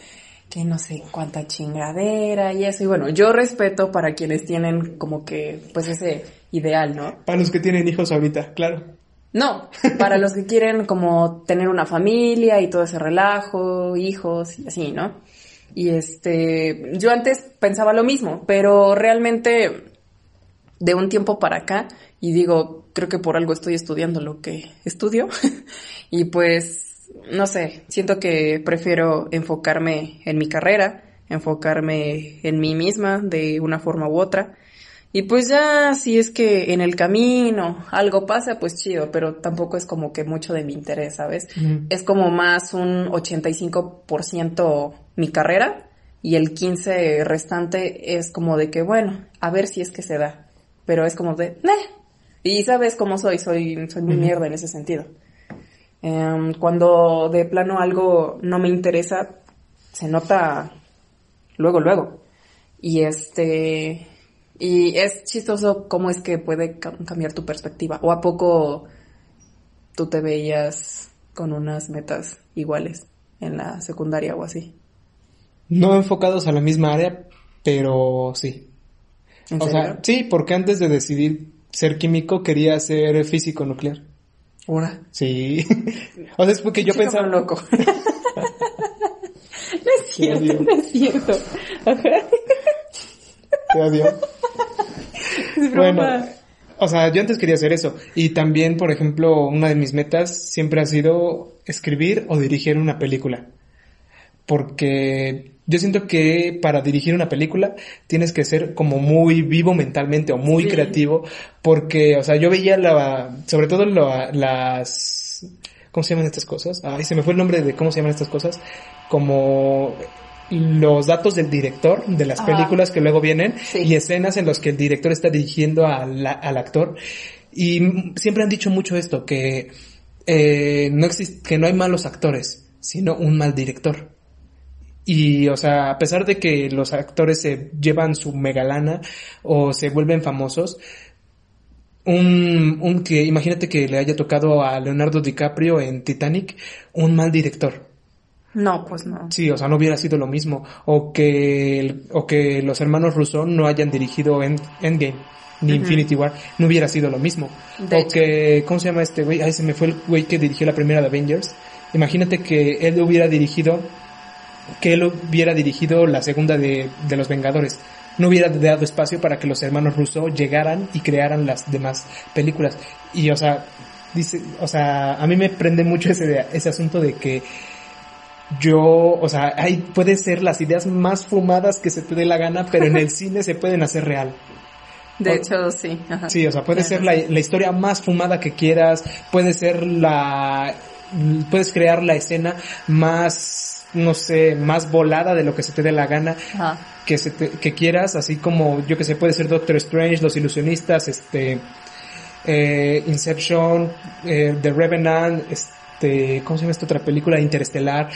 S1: que no sé cuánta chingadera y eso. Y bueno, yo respeto para quienes tienen como que, pues ese ideal, ¿no?
S2: Para los que tienen hijos ahorita, claro.
S1: No, para los que quieren como tener una familia y todo ese relajo, hijos y así, ¿no? Y este, yo antes pensaba lo mismo, pero realmente de un tiempo para acá, y digo, creo que por algo estoy estudiando lo que estudio, y pues, no sé, siento que prefiero enfocarme en mi carrera, enfocarme en mí misma de una forma u otra, y pues ya, si es que en el camino algo pasa, pues chido, pero tampoco es como que mucho de mi interés, ¿sabes? Es como más un 85% mi carrera y el 15 restante es como de que, bueno, a ver si es que se da. Pero es como de, "Neh". Y sabes cómo soy, soy, soy muy mierda en ese sentido. Em, cuando de plano algo no me interesa, se nota luego, luego. Y este, y es chistoso cómo es que puede cam- cambiar tu perspectiva. ¿O a poco tú te veías con unas metas iguales en la secundaria o así?
S2: No enfocados a la misma área, pero sí.
S1: ¿En
S2: O
S1: serio?
S2: sea, sí, porque antes de decidir ser químico quería ser físico nuclear.
S1: Ahora.
S2: Sí. o sea, es porque yo
S1: Chico
S2: pensaba...
S1: loco. no es cierto, no es cierto.
S2: Te odio.
S1: Es
S2: Bueno, o sea, yo antes quería hacer eso. Y también, por ejemplo, una de mis metas siempre ha sido escribir o dirigir una película. Porque yo siento que para dirigir una película tienes que ser como muy vivo mentalmente o muy
S1: Sí.
S2: creativo. Porque, o sea, yo veía la, sobre todo la- las, ¿cómo se llaman estas cosas? Ay, se me fue el nombre de cómo se llaman estas cosas. Como los datos del director de las
S1: Ajá.
S2: películas que luego vienen
S1: Sí.
S2: y escenas en los que el director está dirigiendo al, al actor. Y siempre han dicho mucho esto, que, eh, no existe, que no hay malos actores, sino un mal director. Y, o sea, a pesar de que los actores se llevan su megalana o se vuelven famosos, un, un que, imagínate que le haya tocado a Leonardo DiCaprio en Titanic, un mal director.
S1: No, pues no.
S2: Sí, o sea, no hubiera sido lo mismo. O que, o que los hermanos Rousseau no hayan dirigido End- Endgame ni. Infinity War, no hubiera sido lo mismo.
S1: De
S2: o
S1: hecho.
S2: que, ¿cómo se llama este güey? Ay, se me fue el güey que dirigió la primera de Avengers. Imagínate que él hubiera dirigido, que él hubiera dirigido la segunda de, de los Vengadores. No hubiera dado espacio para que los hermanos Rousseau llegaran y crearan las demás películas. Y, o sea, dice, o sea, a mí me prende mucho ese, ese asunto de que yo, o sea, hay, puede ser las ideas más fumadas que se te dé la gana, pero en el cine se pueden hacer real.
S1: De
S2: O-
S1: hecho, sí. ajá.
S2: Sí, o sea, puede ser la, la historia más fumada que quieras, puede ser la, puedes crear la escena más, no sé, más volada de lo que se te dé la gana
S1: Ajá.
S2: que se te- que quieras, así como, yo que sé, puede ser Doctor Strange, Los Ilusionistas, este, eh, Inception, eh, The Revenant, este, ¿cómo se llama esta otra película? Interestelar,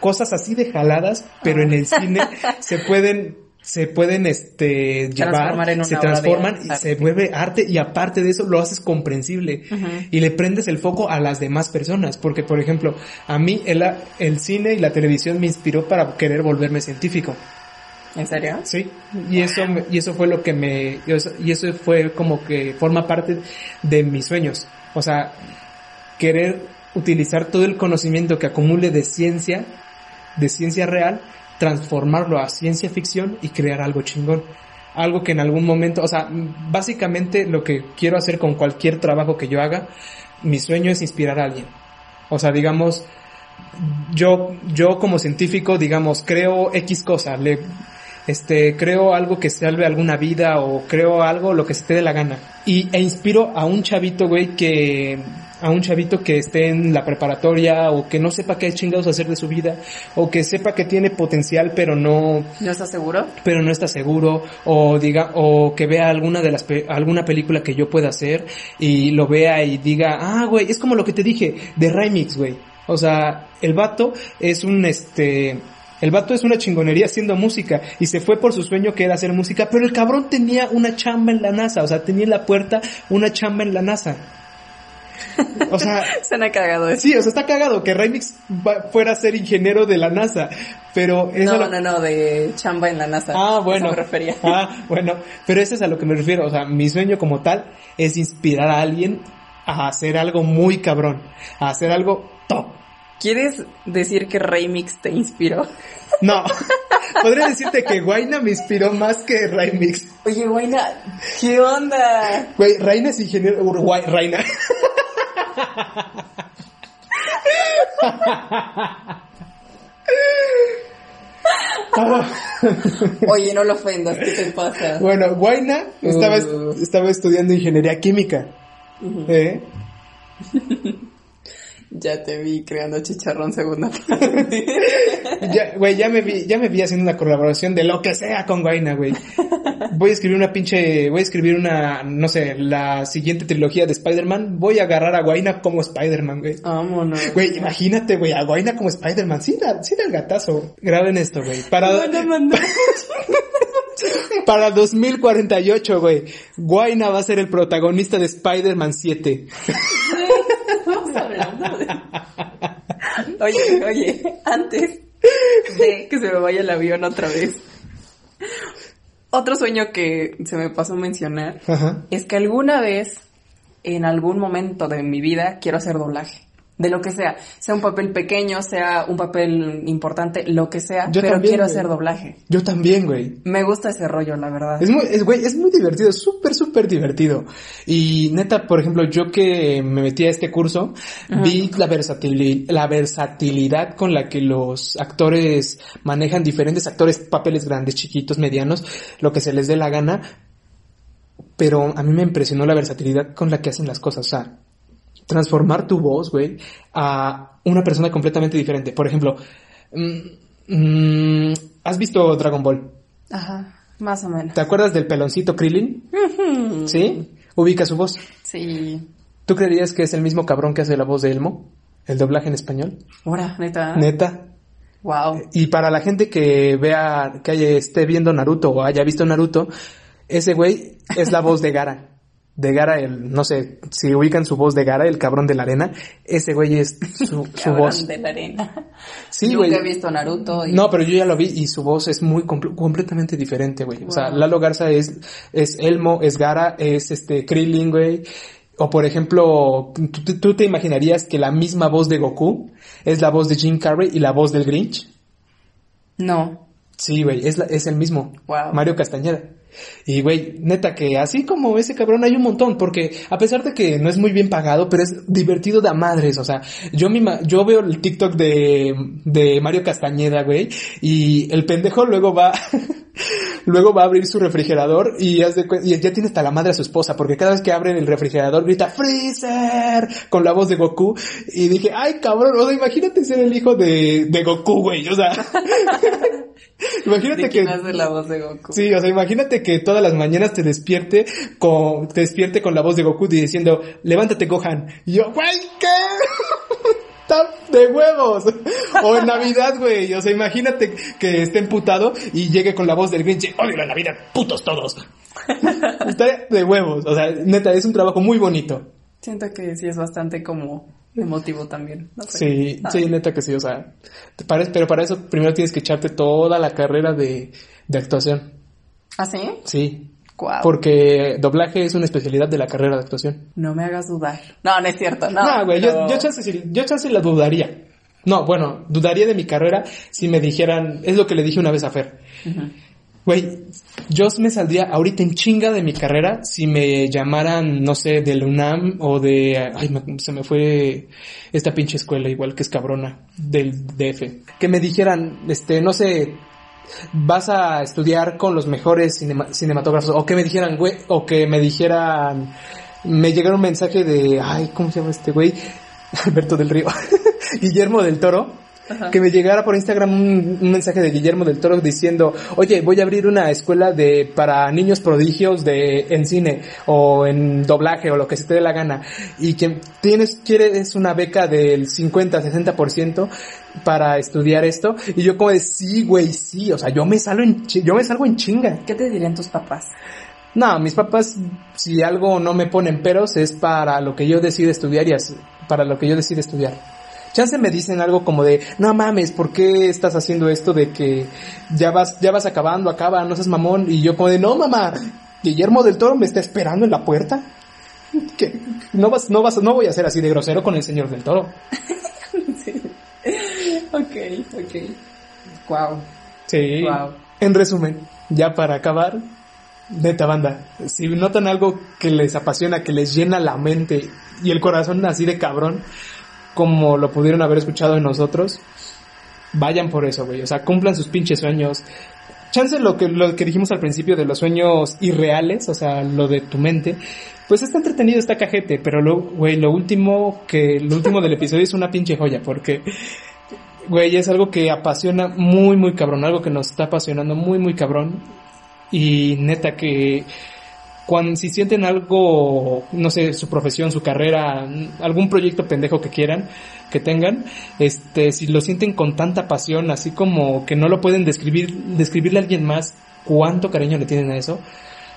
S2: cosas así de jaladas, pero en el cine se pueden, se pueden, este, llevar,
S1: en
S2: se transforman y
S1: arte.
S2: se vuelve arte y aparte de eso lo haces comprensible y le prendes el foco a las demás personas, porque por ejemplo, a mí el, el cine y la televisión me inspiró para querer volverme científico.
S1: ¿En serio?
S2: Sí, y eso, y eso fue lo que me, y eso fue como que forma parte de mis sueños. O sea, querer utilizar todo el conocimiento que acumule de ciencia, de ciencia real, transformarlo a ciencia ficción y crear algo chingón. Algo que en algún momento, o sea, básicamente lo que quiero hacer con cualquier trabajo que yo haga, mi sueño es inspirar a alguien. O sea, digamos, yo, yo como científico, digamos, creo X cosa, le, este, creo algo que salve alguna vida o creo algo, lo que se te dé la gana. Y, e inspiro a un chavito, güey, que, a un chavito que esté en la preparatoria o que no sepa qué chingados hacer de su vida o que sepa que tiene potencial pero no,
S1: ¿No estás seguro?
S2: pero no está seguro o diga o que vea alguna de las pe- alguna película que yo pueda hacer y lo vea y diga ah güey es como lo que te dije de remix güey o sea el vato es un este el vato es una chingonería haciendo música y se fue por su sueño que era hacer música pero el cabrón tenía una chamba en la NASA o sea tenía en la puerta una chamba en la NASA o sea
S1: Suena cagado eso.
S2: Sí, o sea, está cagado que Remix fuera a ser ingeniero de la NASA, pero eso
S1: No,
S2: lo-
S1: no, no, de chamba en la NASA.
S2: Ah,
S1: Eso
S2: bueno.
S1: me refería.
S2: Ah, bueno. Pero eso es a lo que me refiero. O sea, mi sueño como tal es inspirar a alguien a hacer algo muy cabrón. A hacer algo top.
S1: ¿Quieres decir que Remix te inspiró?
S2: No. Podría decirte que Guaina me inspiró más que Remix.
S1: Oye, Guayna, ¿qué onda?
S2: Güey, Reina es ingeniero. Uruguay, Reina.
S1: Oye, no lo ofendas, ¿qué te pasa?
S2: Bueno, Guaina estaba,
S1: Uh.
S2: estaba estudiando ingeniería química. ¿Eh?
S1: Ya te vi creando chicharrón segunda parte.
S2: Ya, güey, ya me vi, ya me vi haciendo una colaboración de lo que sea con Guaina, güey. Voy a escribir una pinche, voy a escribir una, no sé, la siguiente trilogía de Spider-Man. Voy a agarrar a Guaina como Spider-Man, güey.
S1: Vámonos.
S2: Güey, imagínate, güey, a Guaina como Spider-Man. Sí, da, sí da el gatazo. Graben esto, güey. Para,
S1: Bueno, manda.
S2: para 2048, güey. Guaina va a ser el protagonista de Spider-Man 7.
S1: Estamos hablando de... Oye, oye, antes de que se me vaya el avión otra vez. Otro sueño que se me pasó a mencionar
S2: Ajá.
S1: es que alguna vez, en algún momento de mi vida, quiero hacer doblaje. De lo que sea. Sea un papel pequeño, sea un papel importante, lo que sea.
S2: Yo
S1: pero
S2: también,
S1: quiero
S2: güey.
S1: hacer doblaje.
S2: Yo también, güey.
S1: Me gusta ese rollo, la verdad.
S2: Es muy, es, güey, es muy divertido, es súper, súper divertido. Y neta, por ejemplo, yo que me metí a este curso, vi la, la versatilidad con la que los actores manejan diferentes actores, papeles grandes, chiquitos, medianos, lo que se les dé la gana. Pero a mí me impresionó la versatilidad con la que hacen las cosas. O sea, transformar tu voz, güey, a una persona completamente diferente. Por ejemplo, mm, mm, ¿has visto Dragon Ball?
S1: Ajá, más o menos.
S2: ¿Te acuerdas del peloncito Krillin? ¿Sí? Ubica su voz.
S1: Sí.
S2: ¿Tú creerías que es el mismo cabrón que hace la voz de Elmo? ¿El doblaje en español?
S1: Ahora, neta.
S2: Neta.
S1: Wow.
S2: Y para la gente que vea, que esté viendo Naruto o haya visto Naruto, ese güey es la voz de Gara. De Gara, el, no sé, si ubican su voz de Gara, el cabrón de la arena, ese güey es su, su
S1: Cabrón
S2: voz.
S1: de la arena.
S2: Sí,
S1: Nunca
S2: güey.
S1: he visto Naruto. y-
S2: No, pero yo ya lo vi y su voz es muy comple- completamente diferente, güey. O sea. Lalo Garza es, es Elmo, es Gara, es este Krillin, güey. O por ejemplo, ¿tú, tú te imaginarías que la misma voz de Goku es la voz de Jim Carrey y la voz del Grinch?
S1: No.
S2: Sí, güey, es, la- es el mismo.
S1: Wow.
S2: Mario Castañeda. Y, güey, neta que así como ese cabrón hay un montón, porque a pesar de que no es muy bien pagado, pero es divertido de a madres, o sea, yo ima- yo veo el TikTok de, de Mario Castañeda, güey, y el pendejo luego va, luego va a abrir su refrigerador y, ya tiene hasta la madre a su esposa, porque cada vez que abre el refrigerador grita ¡Freezer! con la voz de Goku, y dije, ay cabrón, o sea, imagínate ser el hijo de, de Goku, güey, o sea, imagínate
S1: ¿De
S2: que...
S1: quién hace la voz de Goku?
S2: Sí, o sea, imagínate que todas las mañanas te despierte con, te despierte con la voz de Goku diciendo, levántate Gohan. Y yo, güey, ¿qué? Está de huevos. O en Navidad, güey. O sea, imagínate que esté emputado y llegue con la voz del Grinch, odio la Navidad, putos todos. Está de huevos. O sea, neta, es un trabajo muy bonito.
S1: Siento que sí es bastante como emotivo también. No sé.
S2: Sí,
S1: Ah.
S2: sí, neta que sí, o sea, te parece, pero para eso primero tienes que echarte toda la carrera de, de actuación.
S1: ¿Ah, sí?
S2: Sí,
S1: Guau.
S2: Porque doblaje es una especialidad de la carrera de actuación.
S1: No me hagas dudar. No, no es cierto. No,
S2: No, güey,
S1: pero-
S2: yo, yo, chance, yo chance la dudaría. No, bueno, dudaría de mi carrera si me dijeran, es lo que le dije una vez a Fer.
S1: Ujú.
S2: Güey, yo me saldría ahorita en chinga de mi carrera si me llamaran, no sé, del UNAM o de, ay, se me fue esta pinche escuela igual que es cabrona, del DF. Que me dijeran, este, no sé, vas a estudiar con los mejores cinema- cinematógrafos, o que me dijeran, güey, o que me dijeran, me llegara un mensaje de, ay, ¿cómo se llama este güey? Alberto del Río, Guillermo del Toro,
S1: Ajá.
S2: que me llegara por Instagram un, un mensaje de Guillermo del Toro diciendo, oye, voy a abrir una escuela de para niños prodigios de en cine o en doblaje o lo que se te dé la gana y que tienes quieres una beca del 50 60% para estudiar esto y yo como de sí, güey, sí, o sea, yo me salgo en yo me salgo en chinga.
S1: ¿Qué te dirían tus papás?
S2: No, mis papás, si algo no me ponen peros, es para lo que yo decido estudiar y así, para lo que yo decido estudiar. Chance me dicen algo como de, no mames, ¿por qué estás haciendo esto de que ya vas, ya vas acabando, acaba, no seas mamón? Y yo como de, no mamá, Guillermo del Toro me está esperando en la puerta. Que no vas, no vas, no voy a ser así de grosero con el señor del Toro.
S1: sí. Ok, ok. Wow.
S2: Sí.
S1: Wow.
S2: En resumen, ya para acabar, neta banda, si notan algo que les apasiona, que les llena la mente y el corazón así de cabrón, como lo pudieron haber escuchado en nosotros, vayan por eso, güey. O sea, cumplan sus pinches sueños. Chance lo que, lo que dijimos al principio de los sueños irreales, o sea, lo de tu mente, pues está entretenido, está cajete, pero lo, güey, lo último que, lo último del episodio es una pinche joya, porque Güey, es algo que apasiona muy, muy cabrón, algo que nos está apasionando muy, muy cabrón. Y neta que cuando si sienten algo, no sé, su profesión, su carrera, algún proyecto pendejo que quieran, que tengan, este, si lo sienten con tanta pasión, así como que no lo pueden describir, describirle a alguien más cuánto cariño le tienen a eso,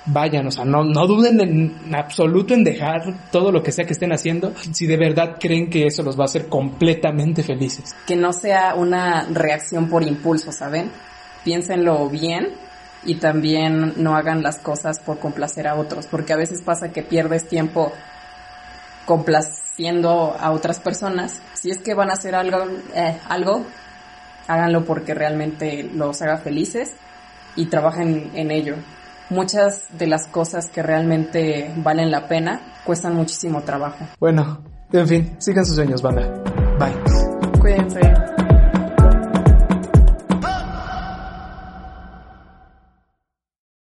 S2: vayan, o sea, no, no duden en absoluto en dejar todo lo que sea que estén haciendo, si de verdad creen que eso los va a hacer completamente felices.
S1: Que no sea una reacción por impulso, ¿saben? Piénsenlo bien y también no hagan las cosas por complacer a otros, porque a veces pasa que pierdes tiempo complaciendo a otras personas. Si es que van a hacer algo, eh, algo, háganlo porque realmente los haga felices y trabajen en ello. Muchas de las cosas que realmente valen la pena cuestan muchísimo trabajo.
S2: Bueno, en fin, sigan sus sueños, banda. Bye.
S1: Cuídense.